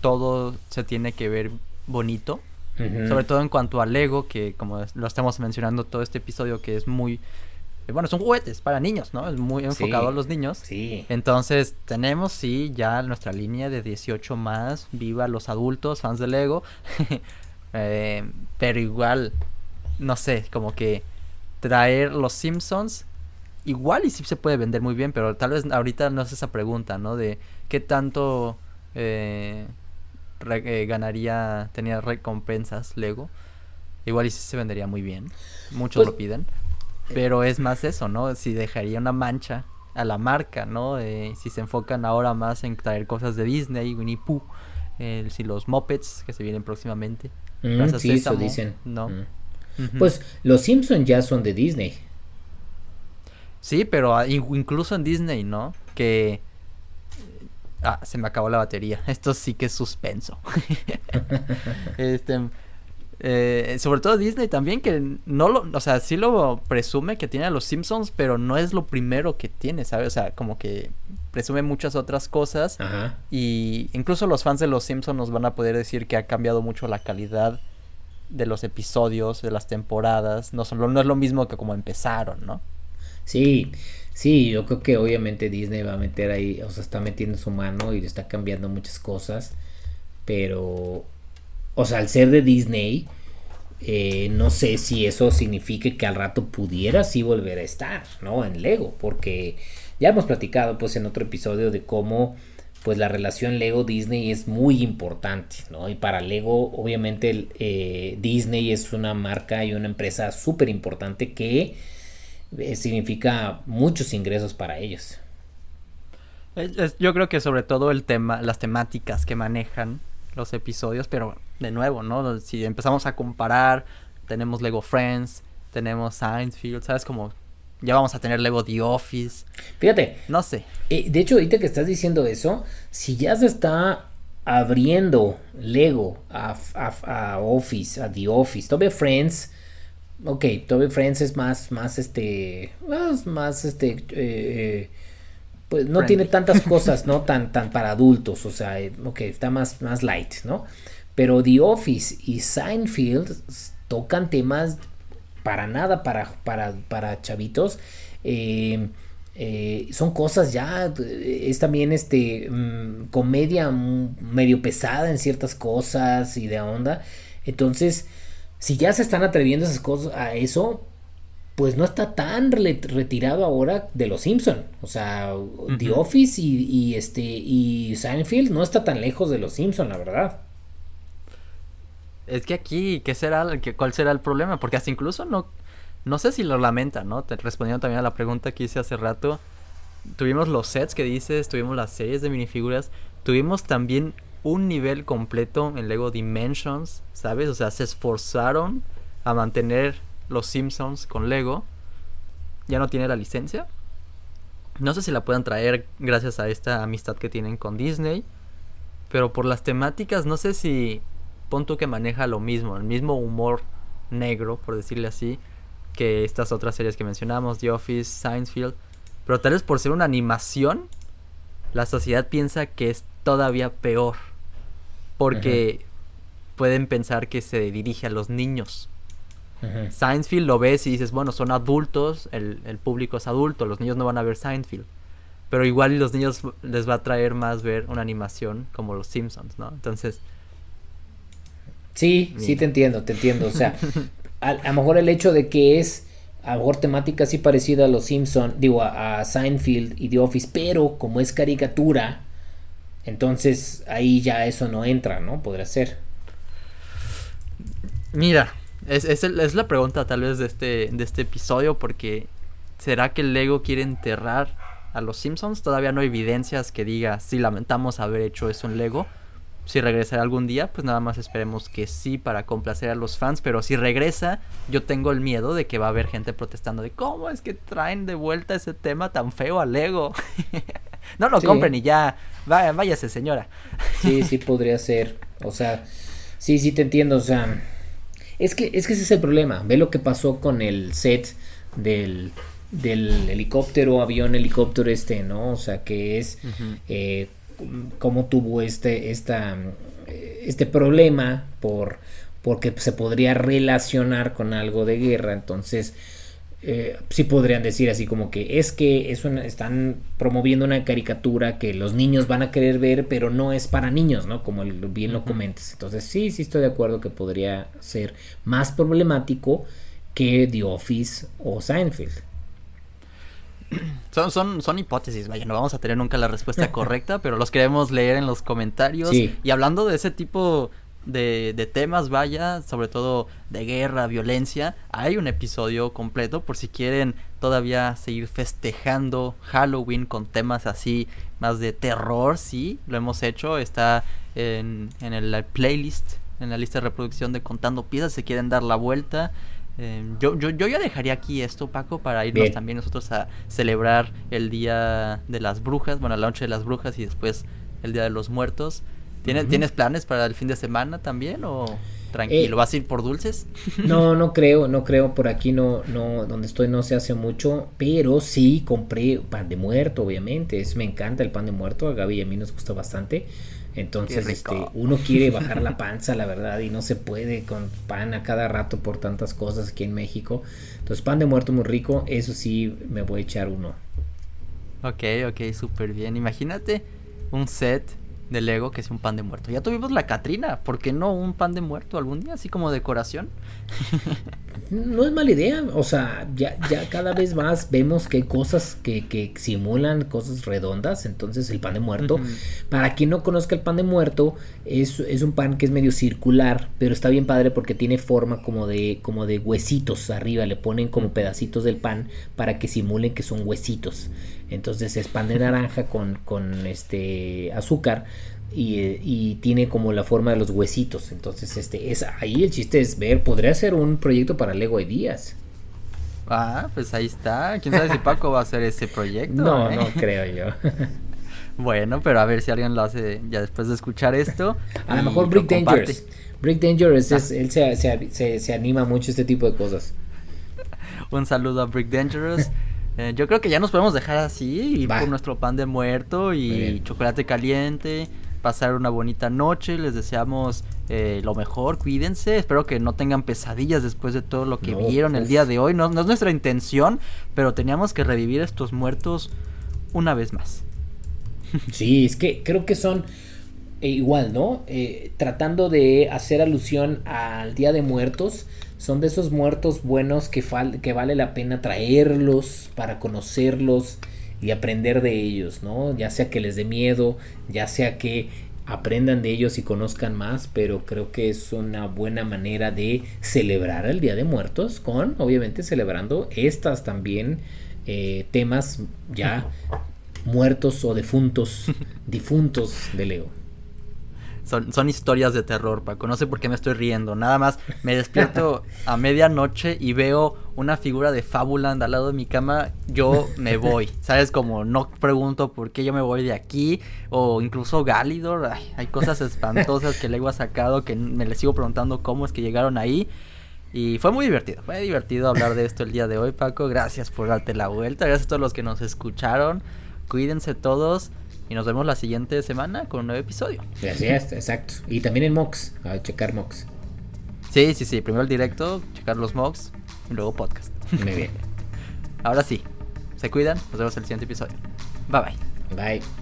todo se tiene que ver bonito sobre todo en cuanto al ego, que como lo estamos mencionando todo este episodio, que es muy bueno, son juguetes para niños, ¿no? Es muy enfocado a los niños. Sí. Entonces, tenemos, sí, ya nuestra línea de 18 más. Viva los adultos, fans de Lego. *laughs* Eh, pero igual, no sé, como que traer los Simpsons. Igual y sí se puede vender muy bien, pero tal vez ahorita no es esa pregunta, ¿no? De qué tanto eh, eh, ganaría, tenía recompensas Lego. Igual y sí se vendería muy bien. Muchos pues lo piden. Pero es más eso, ¿no? Si dejaría una mancha a la marca, ¿no? si se enfocan ahora más en traer cosas de Disney, Winnie Pooh, si los Muppets que se vienen próximamente. Mm, sí, eso dicen. ¿no? Mm. Pues los Simpsons ya son de Disney. Sí, pero ah, incluso en Disney, ¿no? Que... Ah, se me acabó la batería. *laughs* Esto sí que es suspenso. *laughs* este... Eh, sobre todo Disney también, que no lo, o sea, sí lo presume que tiene a los Simpsons, pero no es lo primero que tiene, ¿sabes? O sea, como que presume muchas otras cosas. Y incluso los fans de los Simpsons nos van a poder decir que ha cambiado mucho la calidad de los episodios, de las temporadas. No, son, no es lo mismo que como empezaron, ¿no? Sí, sí, yo creo que obviamente Disney va a meter ahí, o sea, está metiendo su mano y está cambiando muchas cosas. Pero o sea, al ser de Disney, eh, no sé si eso signifique que al rato pudiera sí volver a estar, ¿no? En Lego, porque ya hemos platicado pues en otro episodio de cómo pues la relación Lego Disney es muy importante, ¿no? Y para Lego obviamente eh, Disney es una marca y una empresa súper importante que eh, significa muchos ingresos para ellos. yo creo que sobre todo el tema, las temáticas que manejan los episodios, pero de nuevo, ¿no? Si empezamos a comparar, tenemos Lego Friends, tenemos Science ¿sabes? Como ya vamos a tener Lego The Office. Fíjate. No sé. Eh, de hecho, ahorita que estás diciendo eso, si ya se está abriendo Lego a, a, Office, a The Office, todavía Friends, ok, todavía Friends es más, más este, más, más este, eh, eh pues no tiene tantas *laughs* cosas, ¿no? Tan, tan para adultos, o sea, ok, está más, más light, ¿no? Pero The Office y Seinfeld tocan temas para nada para, para, para chavitos. Eh, eh, son cosas ya, es también este mm, comedia medio pesada en ciertas cosas y de onda. Entonces, si ya se están atreviendo esas cosas a eso, pues no está tan retirado ahora de los Simpson. O sea, The Office y, este y Seinfeld no está tan lejos de los Simpson, la verdad. Es que aquí, ¿qué será, cuál será el problema? Porque hasta incluso no, no sé si lo lamenta, ¿no? Te respondiendo también a la pregunta que hice hace rato. Tuvimos los sets que dices, tuvimos las series de minifiguras, tuvimos también un nivel completo en Lego Dimensions, ¿sabes? O sea, se esforzaron a mantener los Simpsons con Lego. Ya no tiene la licencia. No sé si la puedan traer gracias a esta amistad que tienen con Disney. Pero por las temáticas, no sé si Ponto que maneja lo mismo, el mismo humor negro, por decirle así, que estas otras series que mencionamos, The Office, Science Pero tal vez por ser una animación, la sociedad piensa que es todavía peor. Porque pueden pensar que se dirige a los niños. Sciencefield lo ves y dices, bueno, son adultos, el, público es adulto, los niños no van a ver Sciencefield. Pero igual los niños les va a traer más ver una animación como los Simpsons, ¿no? Entonces... Sí, sí te entiendo, te entiendo. O sea, *laughs* a, lo mejor el hecho de que es a lo mejor temática así parecida a los Simpsons, digo, a, a Seinfeld y The Office, pero como es caricatura, entonces ahí ya eso no entra, ¿no? Podría ser. Mira, es, es, la pregunta tal vez de este, de este episodio porque ¿será que el Lego quiere enterrar a los Simpsons? Todavía no hay evidencias que diga si lamentamos haber hecho eso en Lego. Si regresará algún día, pues nada más esperemos que sí para complacer a los fans. Pero si regresa, yo tengo el miedo de que va a haber gente protestando de cómo es que traen de vuelta ese tema tan feo a Lego. *laughs* no lo compren y ya, váyase señora. sí, sí podría ser. O sea, sí, sí te entiendo. O sea, es que, es que ese es el problema. Ve lo que pasó con el set del, del helicóptero, avión, helicóptero este, ¿no? O sea, que es eh, cómo tuvo este, esta, este problema por porque se podría relacionar con algo de guerra. Entonces, eh, sí podrían decir así como que es que es están promoviendo una caricatura que los niños van a querer ver, pero no es para niños, ¿no? Como bien lo comentas. Entonces sí, sí estoy de acuerdo que podría ser más problemático que The Office o Seinfeld. *clears throat* Son, son, son hipótesis, vaya, no vamos a tener nunca la respuesta *laughs* correcta, pero los queremos leer en los comentarios. Y hablando de ese tipo de, de, temas, vaya, sobre todo de guerra, violencia, hay un episodio completo por si quieren todavía seguir festejando Halloween con temas así más de terror, sí, lo hemos hecho, está en, en el playlist, en la lista de reproducción de Contando Piezas, si quieren dar la vuelta. Em, yo, yo, yo ya dejaría aquí esto, Paco, para irnos también nosotros a celebrar el Día de las Brujas, bueno, la noche de las Brujas y después el Día de los Muertos. ¿Tienes, ¿Tienes planes para el fin de semana también o tranquilo? Eh, ¿Vas a ir por dulces? *laughs* No, no creo, no creo. Por aquí no, no, donde estoy no se hace mucho, pero sí compré pan de muerto, obviamente. Es, me encanta el pan de muerto, a Gaby y a mí nos gusta bastante. Entonces, este, uno quiere bajar la *laughs* panza, la verdad, y no se puede con pan a cada rato por tantas cosas aquí en México. Entonces, pan de muerto muy rico, eso sí me voy a echar uno. Ok, ok, súper bien. Imagínate un set de Lego que es un pan de muerto. Ya tuvimos la Catrina, ¿por qué no un pan de muerto algún día, así como decoración? *laughs* no es mala idea, o sea, ya, ya cada vez más vemos que hay cosas que, que simulan cosas redondas, entonces el pan de muerto, para quien no conozca el pan de muerto, es, es, un pan que es medio circular, pero está bien padre porque tiene forma como de, como de huesitos arriba, le ponen como pedacitos del pan para que simulen que son huesitos. Entonces es pan de naranja con, con este azúcar y, y, tiene como la forma de los huesitos. Entonces, este es ahí el chiste es ver, podría ser un proyecto para Lego Ideas. Ah, pues ahí está. Quién sabe si Paco va a hacer ese proyecto. No, eh? no creo yo. *laughs* bueno, pero a ver si alguien lo hace ya después de escuchar esto. A lo mejor Brick Dangerous. Brick Dangerous, es, ah. él se, se, se, anima mucho a este tipo de cosas. *laughs* Un saludo a Brick Dangerous. Eh, yo creo que ya nos podemos dejar así, y por nuestro pan de muerto y chocolate caliente, pasar una bonita noche, les deseamos eh, lo mejor, cuídense, espero que no tengan pesadillas después de todo lo que vieron el pues. día de hoy, no, es nuestra intención, pero teníamos que revivir estos muertos una vez más. *laughs* Sí, es que creo que son eh, igual, ¿no? tratando de hacer alusión al Día de Muertos, son de esos muertos buenos que, que vale la pena traerlos para conocerlos y aprender de ellos, ¿no? Ya sea que les dé miedo, ya sea que aprendan de ellos y conozcan más, pero creo que es una buena manera de celebrar el Día de Muertos con, obviamente, celebrando estas también eh, temas ya *laughs* muertos o defuntos, difuntos de Leo. Son, son historias de terror, Paco. No sé por qué me estoy riendo. Nada más me despierto *laughs* a medianoche y veo una figura de Fabuland al lado de mi cama. Yo me voy. *laughs* ¿Sabes? Como no pregunto por qué yo me voy de aquí. O incluso Galidor. hay cosas espantosas que Lego ha sacado que me le sigo preguntando cómo es que llegaron ahí. Y fue muy divertido, fue divertido hablar de esto el día de hoy, Paco. Gracias por darte la vuelta, gracias a todos los que nos escucharon. Cuídense todos. Y nos vemos la siguiente semana con un nuevo episodio. Gracias, exacto. Y también en Mox, a checar Mox. Sí, sí, sí. Primero el directo, checar los Mox y luego podcast. Muy bien. *laughs* Ahora sí. Se cuidan. Nos vemos en el siguiente episodio. Bye bye. Bye.